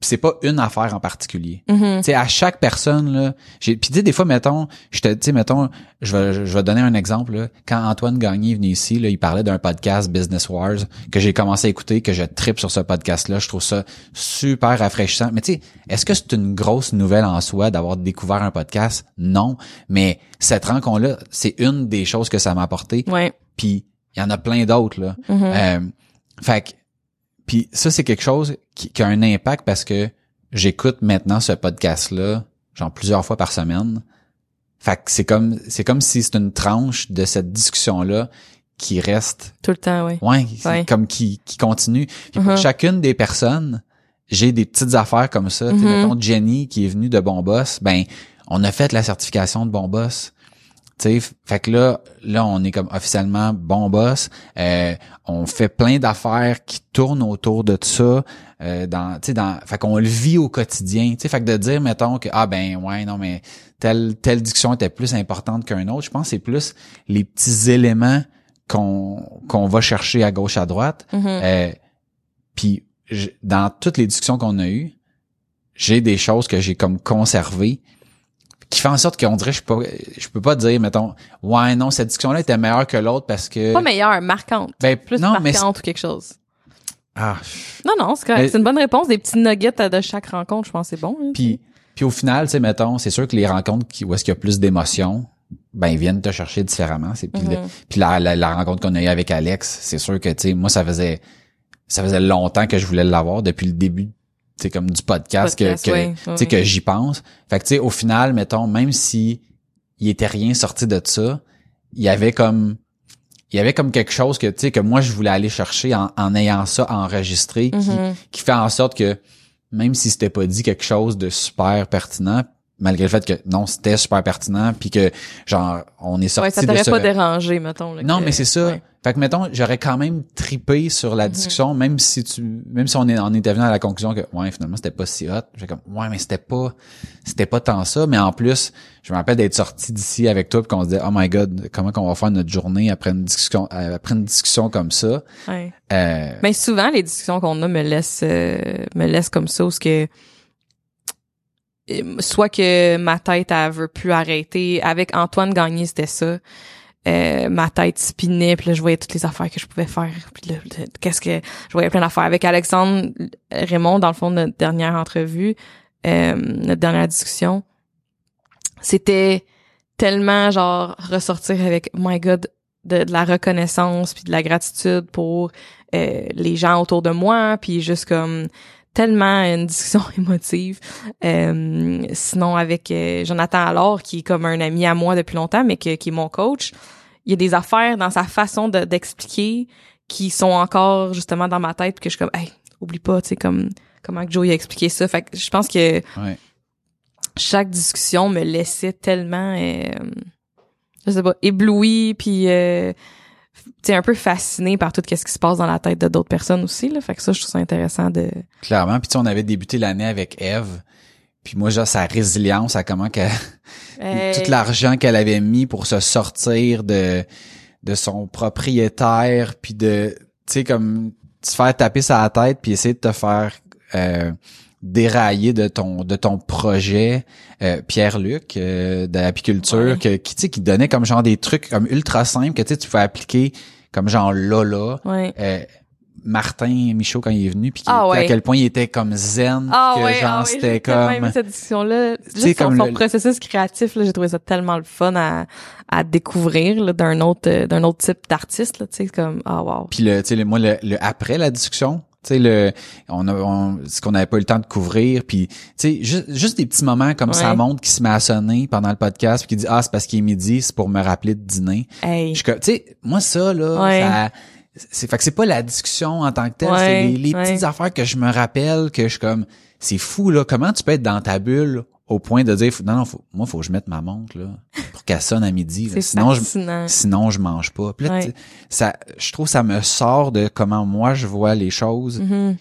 c'est pas une affaire en particulier. Tu sais, à chaque personne, là, j'ai, puis tu sais, des fois, mettons, je te, tu sais, mettons, je vais, je vais donner un exemple, là. Quand Antoine Gagné est venu ici, là, il parlait d'un podcast Business Wars que j'ai commencé à écouter, que je tripe sur ce podcast-là. Je trouve ça super rafraîchissant. Mais tu sais, est-ce que c'est une grosse nouvelle en soi d'avoir découvert un podcast? Non. Mais cette rencontre-là, c'est une des choses que ça m'a apporté. Ouais. Puis il y en a plein d'autres, là. Mhm. Euh, fait que, puis ça c'est quelque chose qui, qui a un impact parce que j'écoute maintenant ce podcast là genre plusieurs fois par semaine. Fait que c'est comme c'est comme si c'est une tranche de cette discussion là qui reste Tout le temps, oui. ouais, comme qui qui continue. Puis pour Mhm. chacune des personnes, j'ai des petites affaires comme ça, sais, Mhm. mettons Jenny qui est venue de Bon Boss, ben on a fait la certification de Bon Boss. Tu sais, fait que là, là, on est comme officiellement bon boss. Euh, on fait plein d'affaires qui tournent autour de ça. Euh, dans, dans, fait qu'on le vit au quotidien. Tu sais, fait que de dire, mettons que ah ben ouais, non mais telle telle discussion était plus importante qu'un autre. Je pense que c'est plus les petits éléments qu'on qu'on va chercher à gauche à droite. Mhm. Euh, puis dans toutes les discussions qu'on a eues, j'ai des choses que j'ai comme conservées qui fait en sorte qu'on dirait je peux pas je peux pas dire mettons ouais non cette discussion là était meilleure que l'autre parce que Pas meilleure, marquante. ben Plus non mais marquante ou quelque chose. ah Non, non, c'est correct. Mais- C'est une bonne réponse. Des petits nuggets de chaque rencontre, je pense c'est bon. hein. puis puis au final tu sais mettons c'est sûr que les rencontres qui où est-ce qu'il y a plus d'émotions ben ils viennent te chercher différemment c'est puis, Mhm. puis la, la, la rencontre qu'on a eue avec Alex c'est sûr que tu sais moi ça faisait ça faisait longtemps que je voulais l'avoir depuis le début sais comme du podcast, Podcast, que, que sais ouais. que j'y pense fait que tu sais au final mettons même si il était rien sorti de ça il y avait comme il y avait comme quelque chose que tu sais que moi je voulais aller chercher en, en ayant ça enregistré qui, Mhm. qui fait en sorte que même si c'était pas dit quelque chose de super pertinent malgré le fait que non c'était super pertinent puis que genre on est sorti Ouais, ça t'aurait ce pas dérangé, mettons. là, non que- mais c'est ça ouais. Fait que mettons j'aurais quand même tripé sur la discussion même si tu même si on est on était venu à la conclusion que ouais finalement c'était pas si hot j'ai comme ouais mais c'était pas c'était pas tant ça mais en plus je me rappelle d'être sorti d'ici avec toi puis qu'on se disait oh my god comment qu'on va faire notre journée après une discussion euh, après une discussion comme ça? Ouais. euh, Mais souvent, les discussions qu'on a me laissent, euh, me laissent comme ça, ce que euh, soit que ma tête elle veut plus arrêter. Avec Antoine Gagné, c'était ça. Euh, ma tête spinait, puis là, je voyais toutes les affaires que je pouvais faire. Puis là, qu'est-ce que je voyais plein d'affaires. Avec Alexandre Raymond, dans le fond notre dernière entrevue, euh, notre dernière discussion, c'était tellement genre ressortir avec oh my god de, de la reconnaissance puis de la gratitude pour euh, les gens autour de moi puis juste comme tellement une discussion émotive Euh, sinon avec euh, Jonathan alors qui est comme un ami à moi depuis longtemps mais qui est mon coach il y a des affaires dans sa façon de- d'expliquer qui sont encore justement dans ma tête que je suis comme hey oublie pas tu sais comme comment que Joey a expliqué ça. Fait que je pense que ouais. chaque discussion me laissait tellement euh, je sais pas ébloui puis euh, un peu fasciné par tout ce qui se passe dans la tête de d'autres personnes aussi là. Fait que ça je trouve ça intéressant de clairement. Puis tu sais, on avait débuté l'année avec Eve puis moi genre sa résilience à comment qu'elle Euh, tout l'argent qu'elle avait mis pour se sortir de de son propriétaire puis de tu sais comme se faire taper sa tête puis essayer de te faire euh, dérailler de ton de ton projet euh, Pierre-Luc euh, de l'apiculture Ouais. que qui tu sais qui donnait comme genre des trucs comme ultra simples que tu sais tu pouvais appliquer comme genre là là. Ouais. Euh, Martin Michaud quand il est venu puis qui- Ah ouais. à quel point il était comme zen ah que ouais, genre ah c'était comme cette discussion là juste comme son le- processus créatif là j'ai trouvé ça tellement le fun à à découvrir là, d'un autre euh, d'un autre type d'artiste là tu sais comme ah wow Puis le, tu sais, moi, le, le après la discussion, tu sais, le, on a, on- ce qu'on n'avait pas eu le temps de couvrir, puis, tu sais, juste, juste des petits moments comme Ouais. sa montre qui se met à sonner pendant le podcast, puis qui dit, ah, c'est parce qu'il est midi, c'est pour me rappeler de dîner. hey tu sais, moi, ça, là, Ouais. ça, c'est, fait que c'est pas la discussion en tant que telle, Ouais, c'est les, les ouais. petites affaires que je me rappelle, que je suis comme, c'est fou, là, comment tu peux être dans ta bulle au point de dire, non, non, faut, moi, faut que je mette ma montre, là, pour qu'elle sonne à midi, là. sinon, je, fascinant sinon je mange pas. Puis là, Ouais. ça, je trouve que ça me sort de comment moi je vois les choses, Mhm.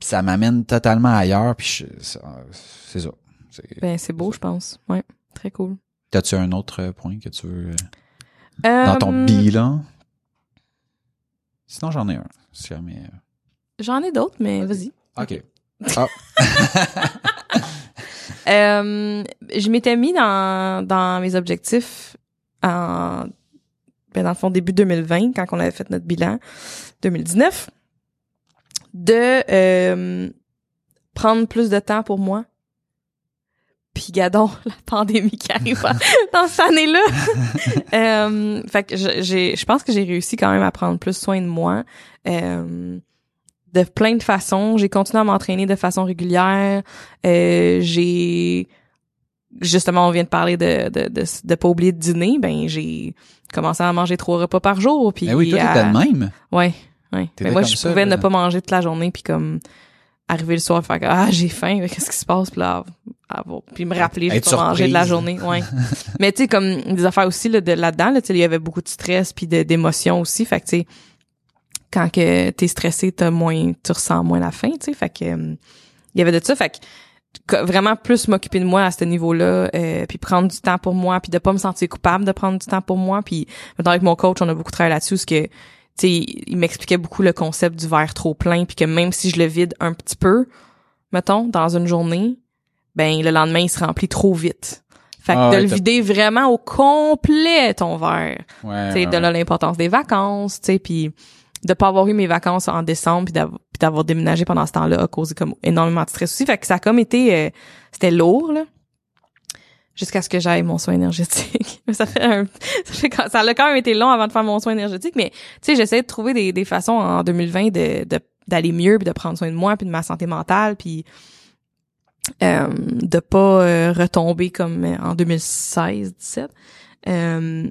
puis ça m'amène totalement ailleurs. Puis je- c'est ça. C'est- ben c'est beau je pense ouais très cool T'as-tu un autre point que tu veux euh, dans ton Euh, bilan? Sinon j'en ai un. Si jamais. euh, J'en ai d'autres, mais vas-y. Ok. Ah. Euh, je m'étais mis dans, dans mes objectifs en, ben dans le fond, début 2020, quand on avait fait notre bilan 2019, de euh, prendre plus de temps pour moi. Puis gadon, la pandémie qui arrive dans cette année-là. euh, fait que j'ai, je pense que j'ai réussi quand même à prendre plus soin de moi. Euh, de plein de façons. J'ai continué à m'entraîner de façon régulière. Euh, j'ai justement, on vient de parler de de, de, de pas oublier de dîner. Ben j'ai commencé à manger trois repas par jour. Puis Ben oui, toi, à- t'étais le même. Ouais, ouais. Mais moi, comme je ça, pouvais là. ne pas manger toute la journée puis comme arriver le soir faire ah j'ai faim, qu'est-ce qui se passe puis là avoir- puis me rappeler j'ai pas mangé de la journée, ouais. Mais tu sais comme des affaires aussi là, de là-dedans là, tu sais il y avait beaucoup de stress puis d'émotions aussi, fait que tu sais quand que t'es stressé, t'as moins tu ressens moins la faim, tu sais, fait que euh, il y avait de ça, fait que que vraiment plus m'occuper de moi à ce niveau-là euh, puis prendre du temps pour moi puis de pas me sentir coupable de prendre du temps pour moi. Puis maintenant avec mon coach on a beaucoup travaillé là-dessus parce que tu sais il m'expliquait beaucoup le concept du verre trop plein puis que même si je le vide un petit peu mettons dans une journée ben le lendemain il se remplit trop vite fait que Ah de ouais, le vider vraiment au complet ton verre Ouais. tu sais, ouais, de là l'importance des vacances, tu sais, puis de pas avoir eu mes vacances en décembre puis d'av- puis d'avoir déménagé pendant ce temps-là a causé comme énormément de stress aussi. Fait que ça a comme été, euh, c'était lourd, là. Jusqu'à ce que j'aille mon soin énergétique. ça fait un, ça fait quand- ça a quand même été long avant de faire mon soin énergétique, mais tu sais, j'essaie de trouver des, des façons en 2020 de, de d'aller mieux puis de prendre soin de moi puis de ma santé mentale puis euh, de pas euh, retomber comme euh, en 2016 17 euh,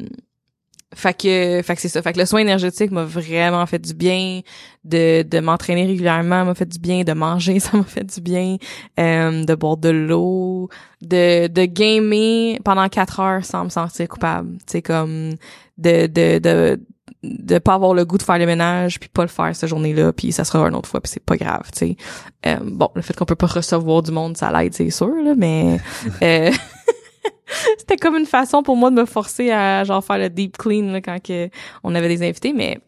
fait que fait que c'est ça. Fait que le soin énergétique m'a vraiment fait du bien. De de m'entraîner régulièrement m'a fait du bien. De manger ça m'a fait du bien. De boire de l'eau. De de gamer pendant quatre heures sans me sentir coupable. C'est comme de de de de pas avoir le goût de faire le ménage puis pas le faire cette journée-là puis ça sera une autre fois puis c'est pas grave tu sais. Euh, bon le fait qu'on peut pas recevoir du monde ça l'aide c'est sûr là mais euh, c'était comme une façon pour moi de me forcer à genre faire le deep clean là, quand que on avait des invités mais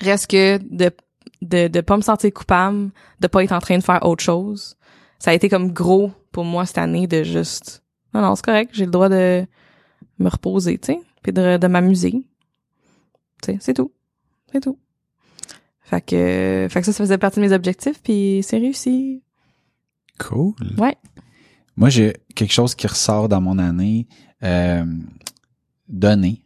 reste que de de de pas me sentir coupable de pas être en train de faire autre chose ça a été comme gros pour moi cette année de juste non non c'est correct j'ai le droit de me reposer tu sais puis de, de m'amuser c'est tout c'est tout fait que fait que ça ça faisait partie de mes objectifs puis c'est réussi Cool. Ouais. Moi, j'ai quelque chose qui ressort dans mon année. Euh, donner.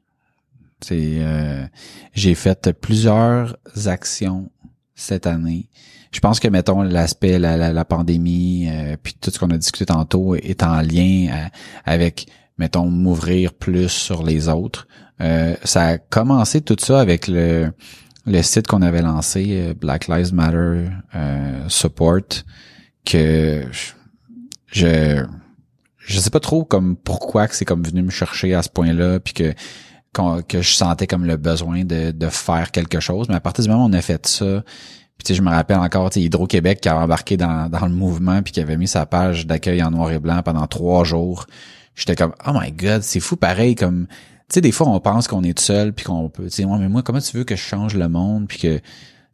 C'est, euh, j'ai fait plusieurs actions cette année. Je pense que mettons l'aspect la, la, la pandémie euh, puis tout ce qu'on a discuté tantôt est en lien euh, avec mettons m'ouvrir plus sur les autres. Euh, ça a commencé tout ça avec le le site qu'on avait lancé euh, Black Lives Matter euh, Support que je- je sais pas trop comme pourquoi que c'est comme venu me chercher à ce point-là puis que que je sentais comme le besoin de, de faire quelque chose. Mais à partir du moment où on a fait ça puis tu sais je me rappelle encore Hydro-Québec qui a embarqué dans, dans le mouvement puis qui avait mis sa page d'accueil en noir et blanc pendant trois jours. J'étais comme oh my god c'est fou pareil comme sais des fois on pense qu'on est seul puis qu'on peut tu sais ouais, mais moi comment tu veux que je change le monde? Puis que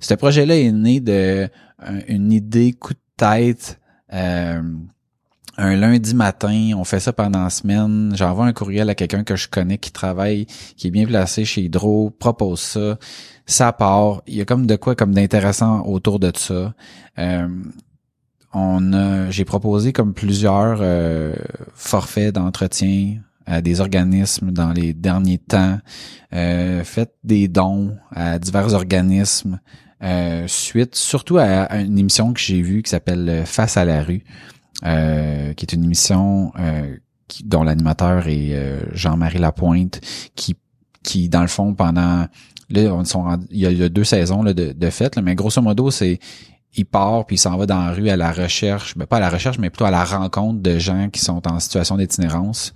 ce projet-là est né de un- une idée coup de tête euh, un lundi matin, on fait ça pendant la semaine, j'envoie un courriel à quelqu'un que je connais qui travaille, qui est bien placé chez Hydro, propose ça, ça part, il y a comme de quoi comme d'intéressant autour de ça. Euh, on j'ai proposé comme plusieurs euh, forfaits d'entretien à des organismes dans les derniers temps, euh, faites des dons à divers organismes, euh, suite surtout à, une émission que j'ai vue qui s'appelle euh, Face à la rue, qui est une émission dont l'animateur est Jean-Marie Lapointe, qui, qui dans le fond pendant là on sont il y a, deux saisons là, de, de fait, là, mais grosso modo c'est il part puis il s'en va dans la rue à la recherche, ben pas à la recherche mais plutôt à la rencontre de gens qui sont en situation d'itinérance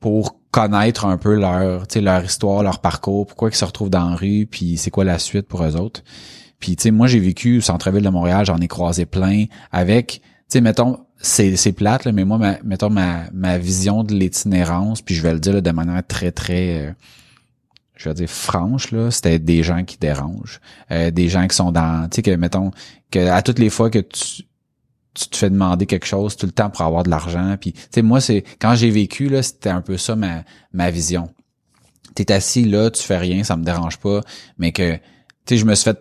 pour connaître un peu leur, leur histoire, leur parcours, pourquoi ils se retrouvent dans la rue, puis c'est quoi la suite pour eux autres. Puis tu sais, moi j'ai vécu au centre-ville de Montréal, j'en ai croisé plein avec, tu sais, mettons, c'est c'est plate là, mais moi, ma, mettons ma ma vision de l'itinérance, puis je vais le dire là, de manière très très, euh, je vais dire franche là, c'était des gens qui dérangent, euh, des gens qui sont dans, tu sais que mettons que à toutes les fois que tu tu te fais demander quelque chose tout le temps pour avoir de l'argent puis tu sais moi c'est quand j'ai vécu là, c'était un peu ça ma ma vision. T'es assis là, tu fais rien, ça me dérange pas, mais que tu sais je me suis fait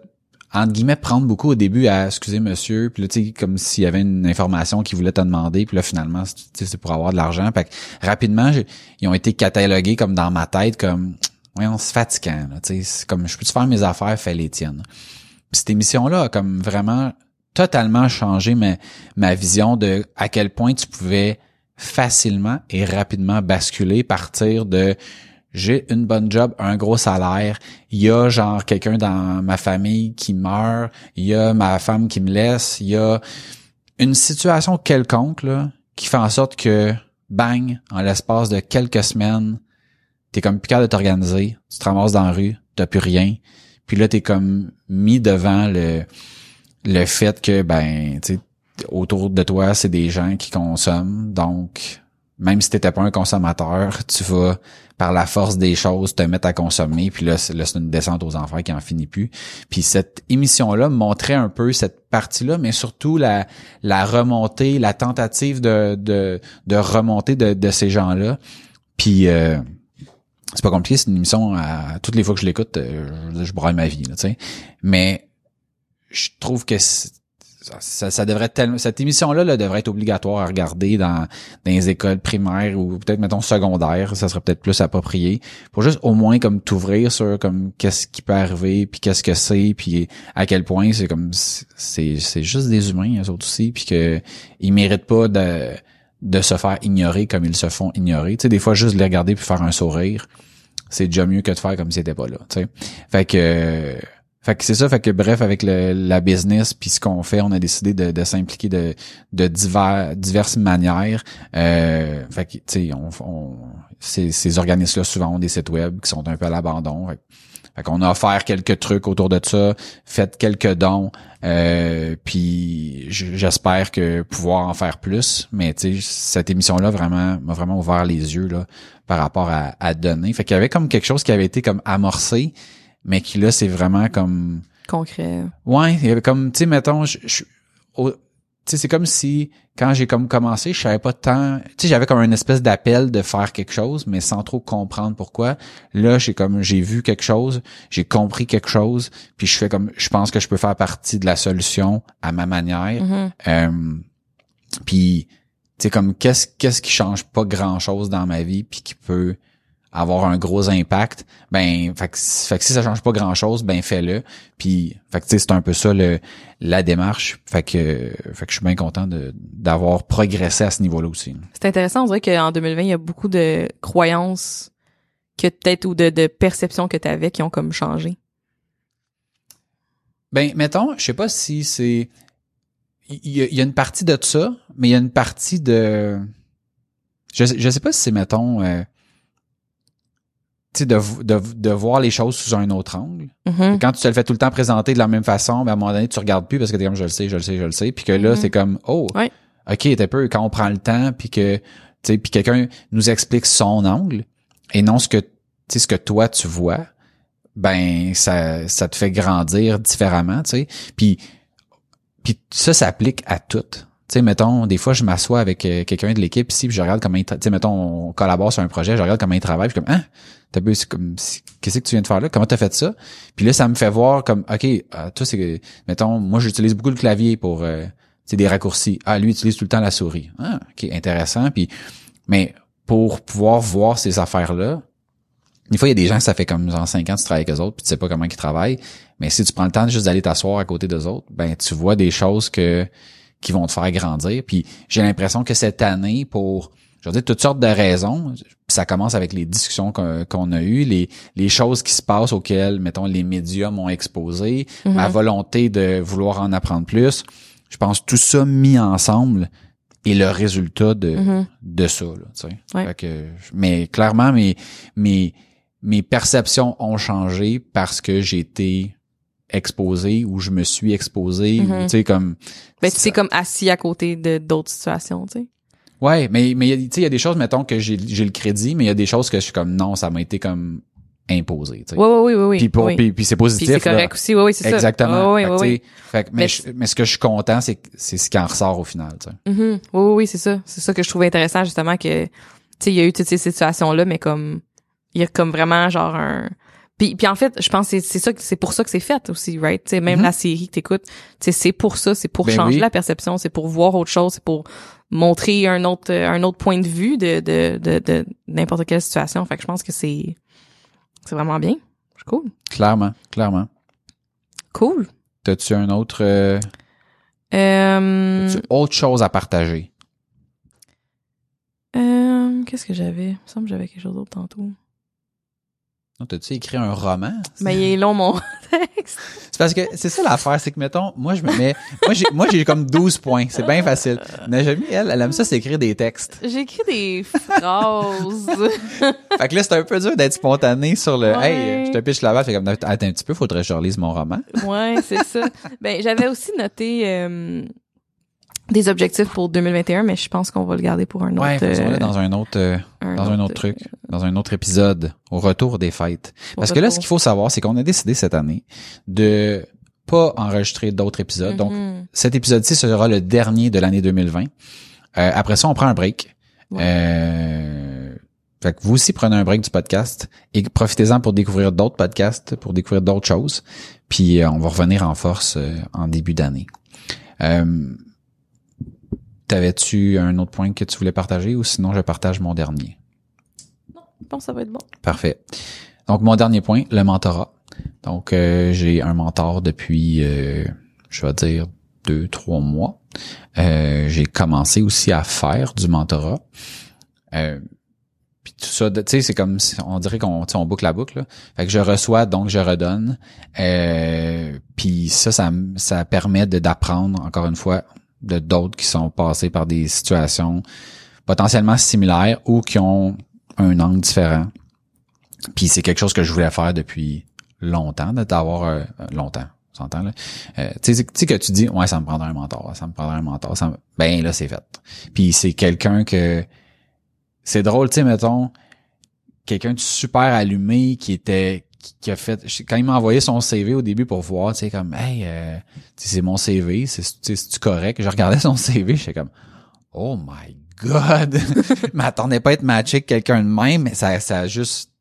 entre guillemets prendre beaucoup au début à excusez monsieur puis là tu sais comme s'il y avait une information qu'il voulait te demander puis là finalement c'est pour avoir de l'argent fait que rapidement ils ont été catalogués comme dans ma tête comme ouais, on se fatiguant. C'est comme je peux te faire mes affaires, fais les tiennes. Cette émission-là comme vraiment totalement changé ma, ma vision de à quel point tu pouvais facilement et rapidement basculer, partir de j'ai une bonne job, un gros salaire, il y a genre quelqu'un dans ma famille qui meurt, il y a ma femme qui me laisse, il y a une situation quelconque là, qui fait en sorte que bang, en l'espace de quelques semaines, t'es comme plus de t'organiser, tu te ramasses dans la rue, t'as plus rien. Puis là, t'es comme mis devant le, le fait que, ben, tu autour de toi, c'est des gens qui consomment. Donc, même si t'étais pas un consommateur, tu vas, par la force des choses, te mettre à consommer. Puis là, c'est, une descente aux enfers qui en finit plus. Puis cette émission-là montrait un peu cette partie-là, mais surtout la, la remontée, la tentative de, de, de remonter de, de ces gens-là. Puis... Euh, c'est pas compliqué, c'est une émission à toutes les fois que je l'écoute, euh, je, je ma vie, tu sais. Mais je trouve que ça, ça, devrait tellement cette émission là, là, devrait être obligatoire à regarder dans, dans les écoles primaires ou peut-être mettons secondaires, ça serait peut-être plus approprié pour juste au moins comme t'ouvrir sur comme qu'est-ce qui peut arriver puis qu'est-ce que c'est puis à quel point c'est comme c'est c'est juste des humains eux autres aussi puis que ils méritent pas de de se faire ignorer comme ils se font ignorer. Tu sais, des fois, juste les regarder puis faire un sourire, c'est déjà mieux que de faire comme si c'était pas là. Tu sais. Fait que, fait que c'est ça. Fait que bref, avec le, la business puis ce qu'on fait, on a décidé de, de s'impliquer de, de divers, diverses manières. Euh, fait que, tu sais, on, on, ces, ces organismes-là souvent ont des sites web qui sont un peu à l'abandon. Fait qu'on a offert quelques trucs autour de ça, fait quelques dons, euh, puis j'espère que pouvoir en faire plus. Mais tu sais, cette émission-là vraiment m'a vraiment ouvert les yeux là par rapport à, à donner. Fait qu'il y avait comme quelque chose qui avait été comme amorcé, mais qui là c'est vraiment comme concret. Ouais, comme tu sais mettons, je, je, sais, c'est comme si quand j'ai comme commencé, je savais pas tant, tu sais, j'avais comme une espèce d'appel de faire quelque chose, mais sans trop comprendre pourquoi. Là, j'ai comme j'ai vu quelque chose, j'ai compris quelque chose, puis je fais comme, je pense que je peux faire partie de la solution à ma manière. Mm-hmm. Euh, puis, tu sais, comme qu'est-ce qu'est-ce qui change pas grand chose dans ma vie, puis qui peut avoir un gros impact, ben fait que, fait que si ça change pas grand chose, ben fais-le. Puis fait que c'est un peu ça le la démarche. Fait que fait que je suis bien content de d'avoir progressé à ce niveau-là aussi. C'est intéressant, on dirait qu'en 2020, il y a beaucoup de croyances que peut-être ou de, de perceptions que tu avais qui ont comme changé. Ben mettons, je sais pas si c'est il y, a une partie de ça, mais il y a une partie de je je sais pas si c'est mettons euh, de, de, de voir les choses sous un autre angle. Mm-hmm. Quand tu te le fais tout le temps présenter de la même façon, ben à un moment donné, tu regardes plus parce que t'es comme je le sais, je le sais, je le sais. Puis que là, mm-hmm. c'est comme Oh, OK, t'es peu, quand on prend le temps, puis que puis quelqu'un nous explique son angle et non ce que ce que toi tu vois, ben ça, ça te fait grandir différemment, tu sais. Puis, puis ça s'applique à tout. Tu sais, mettons, des fois, je m'assois avec euh, quelqu'un de l'équipe ici, puis je regarde comment il, tu mettons, on collabore sur un projet, je regarde comment il travaille, puis comme, hein, t'as vu, c'est comme, qu'est-ce que tu viens de faire là? Comment t'as fait ça? Puis là, ça me fait voir comme, ok, euh, toi, c'est, mettons, moi, j'utilise beaucoup le clavier pour, euh, des raccourcis. Ah, lui, utilise tout le temps la souris. Ah, ok, intéressant. Puis, mais pour pouvoir voir ces affaires-là, des fois, il y a des gens, ça fait comme genre 5 ans que tu travailles avec eux autres, puis tu sais pas comment ils travaillent. Mais si tu prends le temps juste d'aller t'asseoir à côté d'eux autres, ben tu vois des choses que qui vont te faire grandir. Puis j'ai l'impression que cette année, pour je veux dire, toutes sortes de raisons, ça commence avec les discussions qu'on a eues, les, les choses qui se passent auxquelles, mettons, les médias m'ont exposé, ma volonté de vouloir en apprendre plus. Je pense tout ça mis ensemble est le résultat de, mm-hmm. de ça. Là, que, mais clairement, mes, mes, mes perceptions ont changé parce que j'ai été exposé ou je me suis exposé ou mhm. tu sais comme ben tu sais comme assis à côté de d'autres situations tu sais ouais mais mais tu sais il y a des choses mettons que j'ai j'ai le crédit mais il y a des choses que je suis comme non ça m'a été comme imposé, tu sais. Oui, oui, oui, oui. Puis, pour, oui. puis, puis c'est positif. c'est correct là. aussi, oui, oui, c'est ça. Exactement. Oui, Fait oui, fait que- mais, Mais je- mais ce que je suis content, c'est c'est ce qui en ressort au final, tu sais. Mhm. Oui, oui, oui, c'est ça. C'est ça que je trouvais intéressant, justement, que, tu sais, il y a eu toutes ces situations-là, mais comme, il y a comme vraiment, genre, un... Puis, puis en fait, je pense que c'est ça, c'est pour ça que c'est fait aussi, right? Tu sais, même Mhm. la série que t'écoutes, c'est pour ça, c'est pour Ben changer oui. la perception, c'est pour voir autre chose, c'est pour montrer un autre, un autre point de vue de, de, de, de n'importe quelle situation. Fait que je pense que c'est, c'est vraiment bien. C'est cool. Clairement, clairement. Cool. T'as-tu un autre, euh, Euh, autre chose à partager? euh, qu'est-ce que j'avais? Il me semble que j'avais quelque chose d'autre tantôt. Non, T'as-tu écrit un roman? Mais il est long, mon texte. C'est parce que c'est ça l'affaire, c'est que mettons, moi je me mets, moi j'ai, moi j'ai comme 12 points, c'est bien facile. Najami, elle, elle aime ça, c'est écrire des textes. J'écris des phrases. Fait que là, c'est un peu dur d'être spontané sur le, Ouais. hey, je te piche la balle, fait comme, attends un petit peu, faudrait que je relise mon roman. ouais, c'est ça. Ben, j'avais aussi noté euh, des objectifs pour 2021, mais je pense qu'on va le garder pour un autre. Ouais, euh, dans un autre, euh, dans un autre truc, dans un autre épisode, au retour des fêtes. Parce que là, ce qu'il faut savoir, c'est qu'on a décidé cette année de pas enregistrer d'autres épisodes. Donc, Mhm. cet épisode-ci sera le dernier de l'année 2020. Euh, après ça, on prend un break. Ouais. Euh, fait que vous aussi prenez un break du podcast et profitez-en pour découvrir d'autres podcasts, pour découvrir d'autres choses. Puis euh, on va revenir en force euh, en début d'année. Euh, T'avais-tu un autre point que tu voulais partager ou sinon je partage mon dernier? Je pense que ça va être bon. Parfait. Donc, mon dernier point, le mentorat. Donc, euh, j'ai un mentor depuis, euh, je vais dire, deux, trois mois. Euh, j'ai commencé aussi à faire du mentorat. Euh, puis tout ça, tu sais, c'est comme, si- on dirait qu'on tu sais, on boucle la boucle. Là. Fait que je reçois, donc je redonne. Euh, puis ça, ça, ça permet d'apprendre, encore une fois, de d'autres qui sont passés par des situations potentiellement similaires ou qui ont un angle différent. Puis c'est quelque chose que je voulais faire depuis longtemps, de euh, longtemps, on s'entend là. Euh, tu sais tu que tu dis ouais, ça me prendrait un mentor, ça me prendrait un mentor, ça me... ben là c'est fait. Puis c'est quelqu'un que c'est drôle, tu sais mettons quelqu'un de super allumé qui était qui, a fait quand il m'a envoyé son CV au début pour voir, tu sais comme hey euh, tu c'est mon CV, c'est tu sais, c'est-tu correct, je regardais son CV, j'étais comme oh my god, je m'attendais pas à être matché avec quelqu'un de même, mais ça ça a juste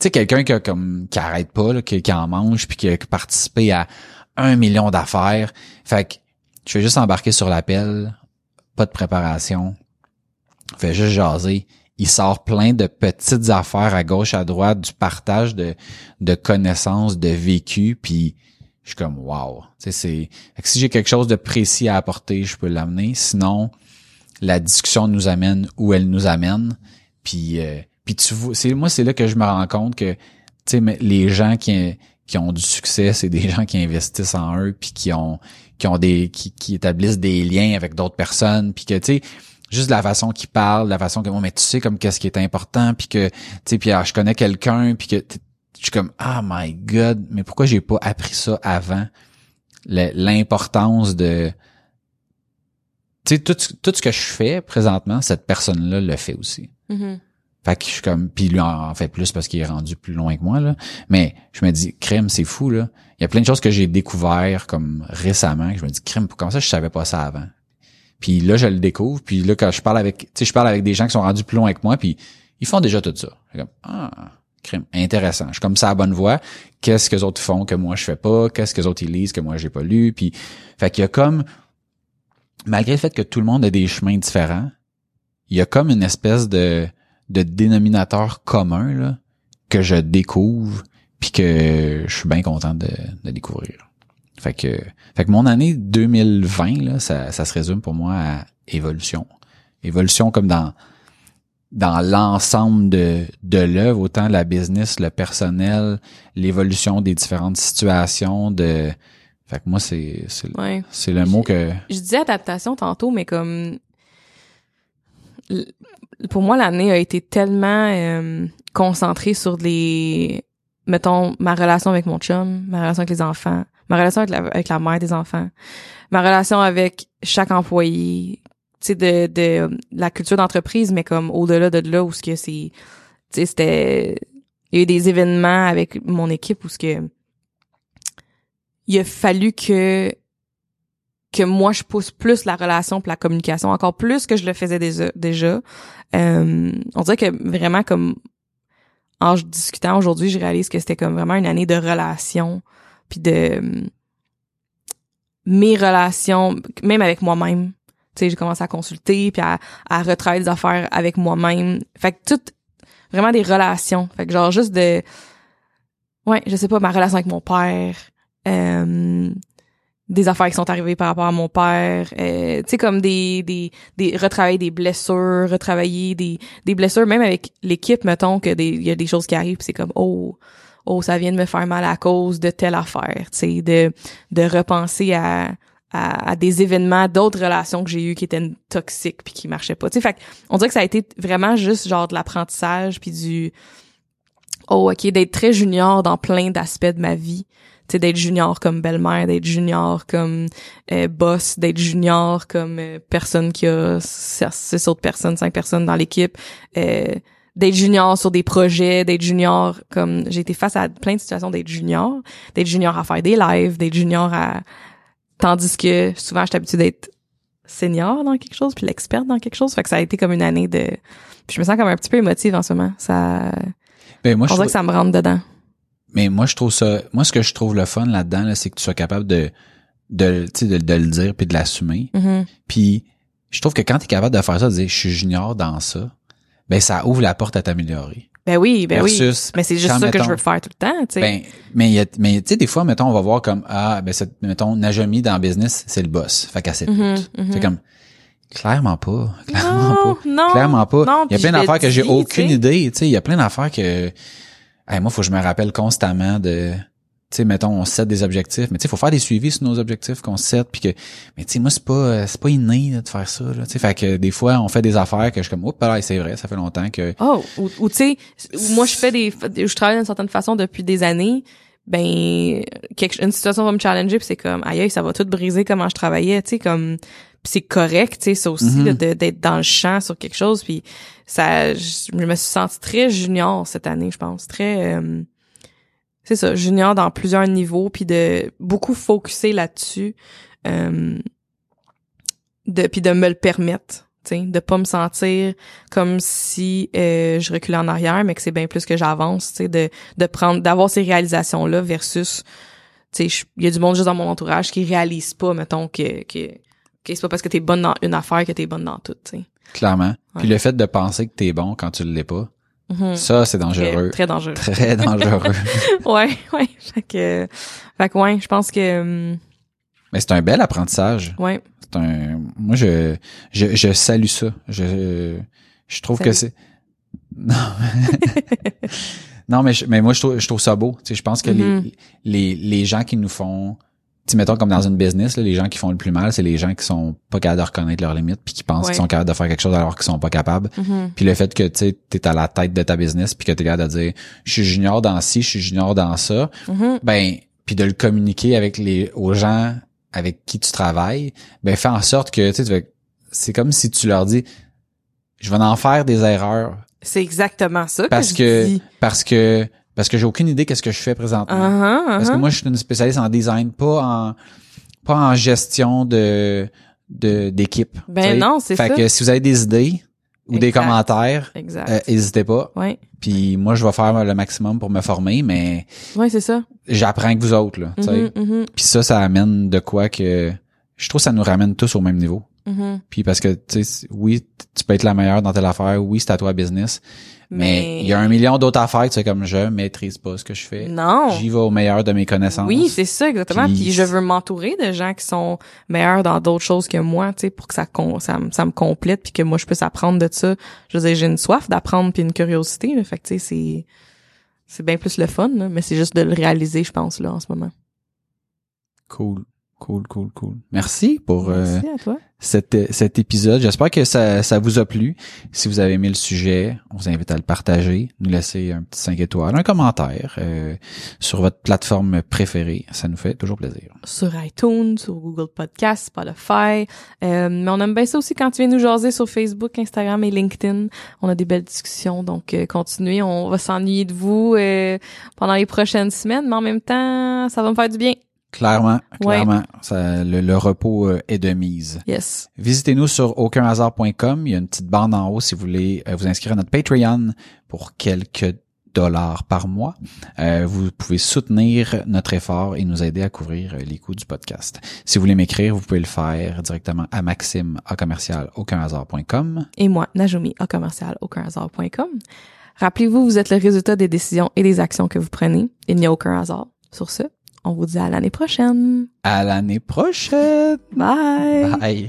tu sais quelqu'un qui a comme qui arrête pas là, qui, qui en mange puis qui a participé à un million d'affaires. Fait que je fais juste embarquer sur l'appel pas de préparation. Fait juste jaser il sort plein de petites affaires à gauche à droite du partage de de connaissances de vécu puis je suis comme wow. C'est si j'ai quelque chose de précis à apporter je peux l'amener. Sinon la discussion nous amène où elle nous amène. Puis euh, puis tu vois moi c'est là que je me rends compte que mais les gens qui qui ont du succès c'est des gens qui investissent en eux puis qui ont qui ont des qui, qui établissent des liens avec d'autres personnes puis que tu sais juste la façon qu'ils parlent la façon que bon mais tu sais comme qu'est-ce qui est important puis que tu sais puis ah, je connais quelqu'un puis que je suis comme ah my god mais pourquoi j'ai pas appris ça avant? L'importance de tu sais tout, ce- tout ce que je fais présentement cette personne là le fait aussi. Mhm. fait que je suis comme puis lui en en fait plus parce qu'il est rendu plus loin que moi là. Mais je me dis crème c'est fou là. Il y a plein de choses que j'ai découvert comme récemment que je me dis crème comment ça je savais pas ça avant? Puis là je le découvre. Puis là quand je parle avec tu sais je parle avec des gens qui sont rendus plus loin que moi puis ils font déjà tout ça. Comme ah crème intéressant. Je suis comme ça à bonne voie qu'est-ce que les autres font que moi je fais pas? Qu'est-ce que les autres ils lisent que moi j'ai pas lu? Puis fait qu'il y a comme malgré le fait que tout le monde a des chemins différents il y a comme une espèce de de dénominateur commun là, que je découvre puis que je suis bien content de, de découvrir. Fait que, fait que mon année 2020, là, ça, ça se résume pour moi à évolution. Évolution comme dans dans l'ensemble de, de l'œuvre, autant la business, le personnel, l'évolution des différentes situations de. Fait que moi, c'est c'est, Ouais. c'est le mot que. Je disais adaptation tantôt, mais comme pour moi l'année a été tellement euh, concentrée sur les mettons ma relation avec mon chum, ma relation avec les enfants, ma relation avec la, avec la mère des enfants, ma relation avec chaque employé, tu sais de, de la culture d'entreprise mais comme au-delà de là où ce que c'est tu sais c'était il y a eu des événements avec mon équipe où ce que il a fallu que que moi je pousse plus la relation pour la communication. Encore plus que je le faisais déjà déjà. Euh, on dirait que vraiment comme en discutant aujourd'hui je réalise que c'était comme vraiment une année de relation puis de mes relations même avec moi-même. Tu sais j'ai commencé à consulter puis à, à retravailler des affaires avec moi-même. Fait que tout vraiment des relations. Fait que genre juste de ouais je sais pas ma relation avec mon père euh, des affaires qui sont arrivées par rapport à mon père, euh, tu sais comme des des des retravailler des blessures, retravailler des des blessures même avec l'équipe mettons que des il y a des choses qui arrivent, c'est comme oh oh ça vient de me faire mal à cause de telle affaire, tu sais de de repenser à à, des événements d'autres relations que j'ai eues qui étaient toxiques puis qui marchaient pas. Tu sais fait on dirait que ça a été vraiment juste genre de l'apprentissage puis du oh OK d'être très junior dans plein d'aspects de ma vie d'être junior comme belle-mère, d'être junior comme euh, boss, d'être junior comme euh, personne qui a six autres personnes, cinq personnes dans l'équipe, euh, d'être junior sur des projets, d'être junior comme j'ai été face à plein de situations d'être junior, d'être junior à faire des lives, d'être junior à tandis que souvent j'étais habituée d'être senior dans quelque chose puis l'experte dans quelque chose, fait que ça a été comme une année de puis je me sens comme un petit peu émotive en ce moment. Ça ben moi, je que ça me rentre dedans mais moi je trouve ça moi ce que je trouve le fun là-dedans là, c'est que tu sois capable de de de, de le dire puis de l'assumer mm-hmm. puis je trouve que quand tu es capable de faire ça de dire je suis junior dans ça ben ça ouvre la porte à t'améliorer. Ben oui ben oui. Mais c'est juste ça que je veux faire tout le temps tu sais. ben mais mais tu sais des fois mettons on va voir comme ah ben cette, mettons Najami dans le business c'est le boss. Fait qu'elle sait tout. mm-hmm, mm-hmm. c'est comme clairement pas clairement non, pas non, clairement pas. Non, il y a plein d'affaires que j'ai aucune t'sais. idée tu sais. Il y a plein d'affaires que Hey, moi, faut que je me rappelle constamment de, tu sais, mettons, on set des objectifs, mais tu sais, faut faire des suivis sur nos objectifs qu'on set, puis que, mais tu sais, moi, c'est pas, c'est pas inné de faire ça, là, tu sais, fait que des fois, on fait des affaires que je suis comme, oups, là, c'est vrai, ça fait longtemps que. Oh, ou, tu sais, moi, je fais des, je travaille d'une certaine façon depuis des années, ben, quelque, une situation va me challenger, puis c'est comme, aïe, ça va tout briser comment je travaillais, tu sais, comme, c'est correct, tu sais, c'est aussi Mm-hmm. d'être dans le champ sur quelque chose, puis ça, je me suis sentie très junior cette année, je pense, très, euh, c'est ça, junior dans plusieurs niveaux, puis de beaucoup focuser là-dessus, euh, de puis de me le permettre, tu sais, de pas me sentir comme si euh, je reculais en arrière, mais que c'est bien plus que j'avance, tu sais, de de prendre, d'avoir ces réalisations là versus, tu sais, il y a du monde juste dans mon entourage qui réalise pas, mettons que que que c'est pas parce que t'es bonne dans une affaire que t'es bonne dans tout, tu sais. Clairement. Puis Ouais. le fait de penser que t'es bon quand tu l'es pas, Mhm. ça, c'est dangereux. très dangereux. Très dangereux. ouais, ouais. Fait que, fait que ouais, je pense que, hum, Mais c'est un bel apprentissage. ouais. C'est un, moi, je, je, je salue ça. Je, je trouve que c'est, non. non, mais, je- mais moi, je trouve, je trouve ça beau. Tu sais, je pense que Mhm. les, les, les gens qui nous font, sais, mettons comme dans une business, là, les gens qui font le plus mal, c'est les gens qui sont pas capables de reconnaître leurs limites puis qui pensent Ouais. qu'ils sont capables de faire quelque chose alors qu'ils sont pas capables. Mhm. Puis le fait que tu t'es à la tête de ta business puis que t'es capable de dire, je suis junior dans ci, je suis junior dans ça, Mhm. ben puis de le communiquer avec les aux gens avec qui tu travailles, ben fais en sorte que tu sais tu c'est comme si tu leur dis je vais en faire des erreurs C'est exactement ça parce que, que je dis. parce que parce que j'ai aucune idée qu'est-ce que je fais présentement. Uh-huh, Parce que uh-huh. moi je suis une spécialiste en design, pas en pas en gestion de de d'équipe. Ben non, c'est Fait ça. que si vous avez des idées ou des commentaires, euh, n'hésitez pas. ouais. Puis moi je vais faire le maximum pour me former, mais Ouais, c'est ça. j'apprends que vous autres là. Mhm, mhm, Puis ça, ça amène de quoi que je trouve que ça nous ramène tous au même niveau. mhm. Puis parce que tu sais, oui, tu peux être la meilleure dans telle affaire, oui, c'est à toi business, mais il y a un million d'autres affaires que tu sais comme je maîtrise pas ce que je fais. Non. J'y vais au meilleur de mes connaissances. Oui, c'est ça exactement. Puis- Puis, je veux m'entourer de gens qui sont meilleurs dans d'autres choses que moi, tu sais, pour que ça ça, me- ça me complète puis que moi je puisse apprendre de ça. Je veux dire, j'ai une soif d'apprendre puis une curiosité, là. fait que tu sais c'est c'est bien plus le fun, là, mais c'est juste de le réaliser, je pense là en ce moment. cool. Cool, cool, cool. Merci pour euh, Merci à toi. cet, cet épisode. J'espère que ça, ça vous a plu. Si vous avez aimé le sujet, on vous invite à le partager, nous laisser un petit 5 étoiles, un commentaire euh, sur votre plateforme préférée. Ça nous fait toujours plaisir. Sur iTunes, sur Google Podcast, Spotify. Euh, mais on aime bien ça aussi quand tu viens nous jaser sur Facebook, Instagram et LinkedIn. On a des belles discussions, donc euh, continuez. On va s'ennuyer de vous euh, pendant les prochaines semaines, mais en même temps, ça va me faire du bien. Clairement, Ouais. clairement, ça, le, le repos euh, est de mise. Yes. Visitez-nous sur aucunhasard.com. Il y a une petite bande en haut si vous voulez euh, vous inscrire à notre Patreon pour quelques dollars par mois. Euh, vous pouvez soutenir notre effort et nous aider à couvrir euh, les coûts du podcast. Si vous voulez m'écrire, vous pouvez le faire directement à maxime à commercial aucunhasard.com. Et moi, Najumi, à commercial, aucunhasard.com. Rappelez-vous, vous êtes le résultat des décisions et des actions que vous prenez. Il n'y a aucun hasard. Sur ce, on vous dit à l'année prochaine. À l'année prochaine. Bye. Bye.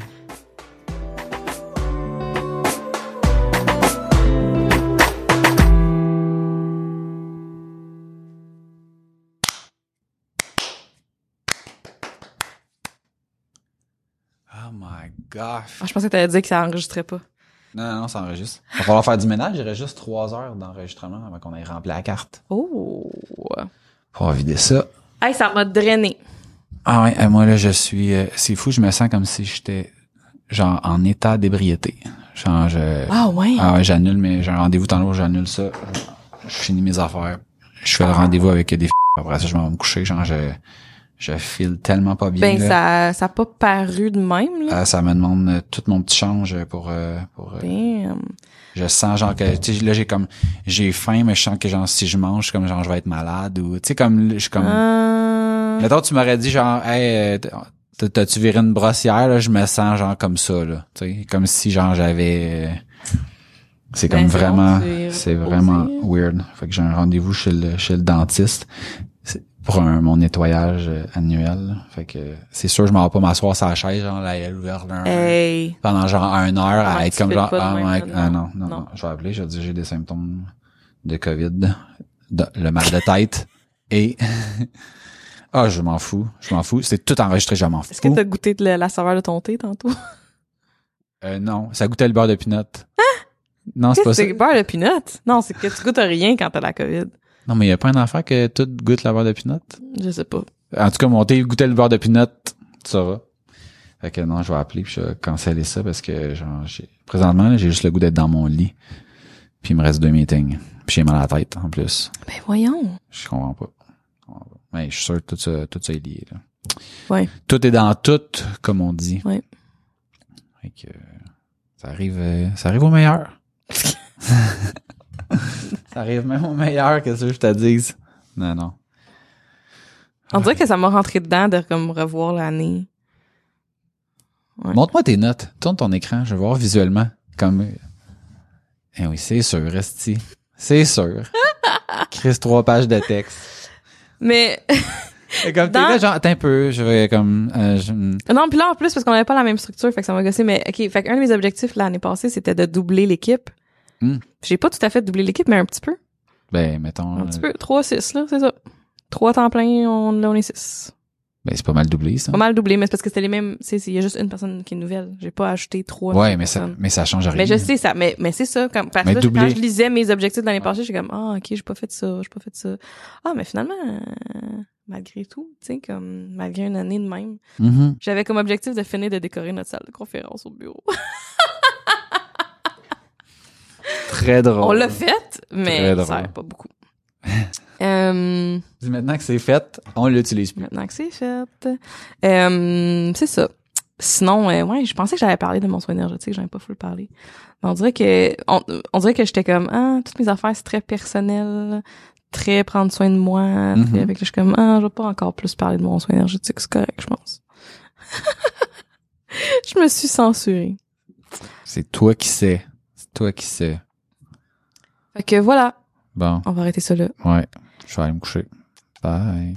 Oh my gosh. Ah, je pensais que t'allais dire que ça enregistrait pas. Non, non, non, ça enregistre. Il va falloir faire du ménage. Il reste juste trois heures d'enregistrement avant qu'on ait rempli la carte. Oh. Pour vider ça. Hey, ça m'a drainé. Ah ouais, euh, moi là, je suis... euh, c'est fou, je me sens comme si j'étais genre en état d'ébriété. Genre, je... Ah ouais? Ah ouais, j'annule, mais j'ai un rendez-vous tantôt, j'annule ça. Je, je finis mes affaires. Je fais le rendez-vous avec des f***. Après ça, je m'en vais me coucher. Genre, je, je file tellement pas bien. ben, là. ça, ça a pas paru de même, là. Ah, ça me demande euh, tout mon petit change pour... euh, pour euh, Damn. je sens genre que tu sais là j'ai comme j'ai faim mais je sens que genre si je mange comme genre je vais être malade ou tu sais comme je suis comme Ah. Mettons, tu m'aurais dit genre, hey, t'as- t'as-tu viré une brossière, là, je me sens genre comme ça, là. Tu sais, comme si genre j'avais. C'est comme Ben, vraiment, c'est vraiment weird. Fait que j'ai un rendez-vous chez le, chez le dentiste pour un, mon nettoyage euh, annuel. Fait que c'est sûr, je m'en vais pas m'asseoir sur la chaise, genre, ouvert là, Hey. pendant genre une heure Ah, à être comme genre, ah, ouais, ah, non, non, non. non, je vais appeler, je vais dire j'ai des symptômes de COVID, de- le mal de tête et ah, je m'en fous, je m'en fous, c'est tout enregistré, je m'en fous. Est-ce que t'as goûté de la, la saveur de ton thé tantôt? Euh, non, ça goûtait le beurre de pinot. Non, c'est pas ça. c'est beurre de pinot? Non, c'est que tu goûtes rien quand t'as la COVID. Non, mais il y a pas un affaire que tout goûte le beurre de pinot? Je sais pas. En tout cas, mon thé goûtait le beurre de pinot, tu sauras. Fait que non, je vais appeler puis je vais canceller ça parce que genre j'ai présentement j'ai juste le goût d'être dans mon lit. Puis il me reste deux meetings. Puis j'ai mal à la tête en plus. Ben voyons. Je comprends pas. Je comprends pas. Mais je suis sûr que tout ça, tout ça est lié. Là. Ouais. Tout est dans tout, comme on dit. Ouais. Fait que ça arrive, euh, ça arrive au meilleur. ça arrive même au meilleur, qu'est-ce que je te dise. Non, non. On dirait que ça m'a rentré dedans de comme revoir l'année. Ouais. Montre-moi tes notes. Tourne ton écran, je vais voir visuellement. Comme. Eh oui, c'est sûr, Resti. C'est sûr. Chris, trois pages de texte. Mais Et comme t'es là, genre, attends un peu, je vais comme. euh, je- non, puis là en plus parce qu'on avait pas la même structure, fait que ça m'a gossé. Mais ok, fait qu'un de mes objectifs l'année passée, c'était de doubler l'équipe. Hmm. J'ai pas tout à fait doublé l'équipe, mais un petit peu. Ben, mettons. Un petit euh, peu. 3 6 là, c'est ça. Trois temps plein, on, là, on est 6. Ben, c'est pas mal doublé, ça. Pas mal doublé, mais c'est parce que c'était les mêmes. C'est, il y a juste une personne qui est nouvelle. J'ai pas ajouté trois. Ouais, mais ça, mais ça change rien. Mais je sais ça, mais mais c'est ça comme parce que Mais là, doubler- quand je lisais mes objectifs de l'année passée, j'ai comme ah ok j'ai pas fait ça, j'ai pas fait ça. Ah mais finalement euh, malgré tout, tu sais comme malgré une année de même, Mhm. j'avais comme objectif de finir de décorer notre salle de conférence au bureau. Très drôle. On l'a fait, mais ça sert pas beaucoup. euh, Dis Maintenant que c'est fait, on l'utilise plus. maintenant que c'est fait, euh, c'est ça. Sinon, euh, ouais, je pensais que j'avais parlé de mon soin énergétique, j'en ai pas full parlé. Mais on dirait que on, on dirait que j'étais comme ah toutes mes affaires c'est très personnel, très prendre soin de moi. Mhm. Puis avec je suis comme ah je vais pas encore plus parler de mon soin énergétique, c'est correct, je pense. je me suis censurée. C'est toi qui sais. C'est toi qui sais. Fait que voilà, Bon, on va arrêter ça là. ouais. Je vais aller me coucher. Bye.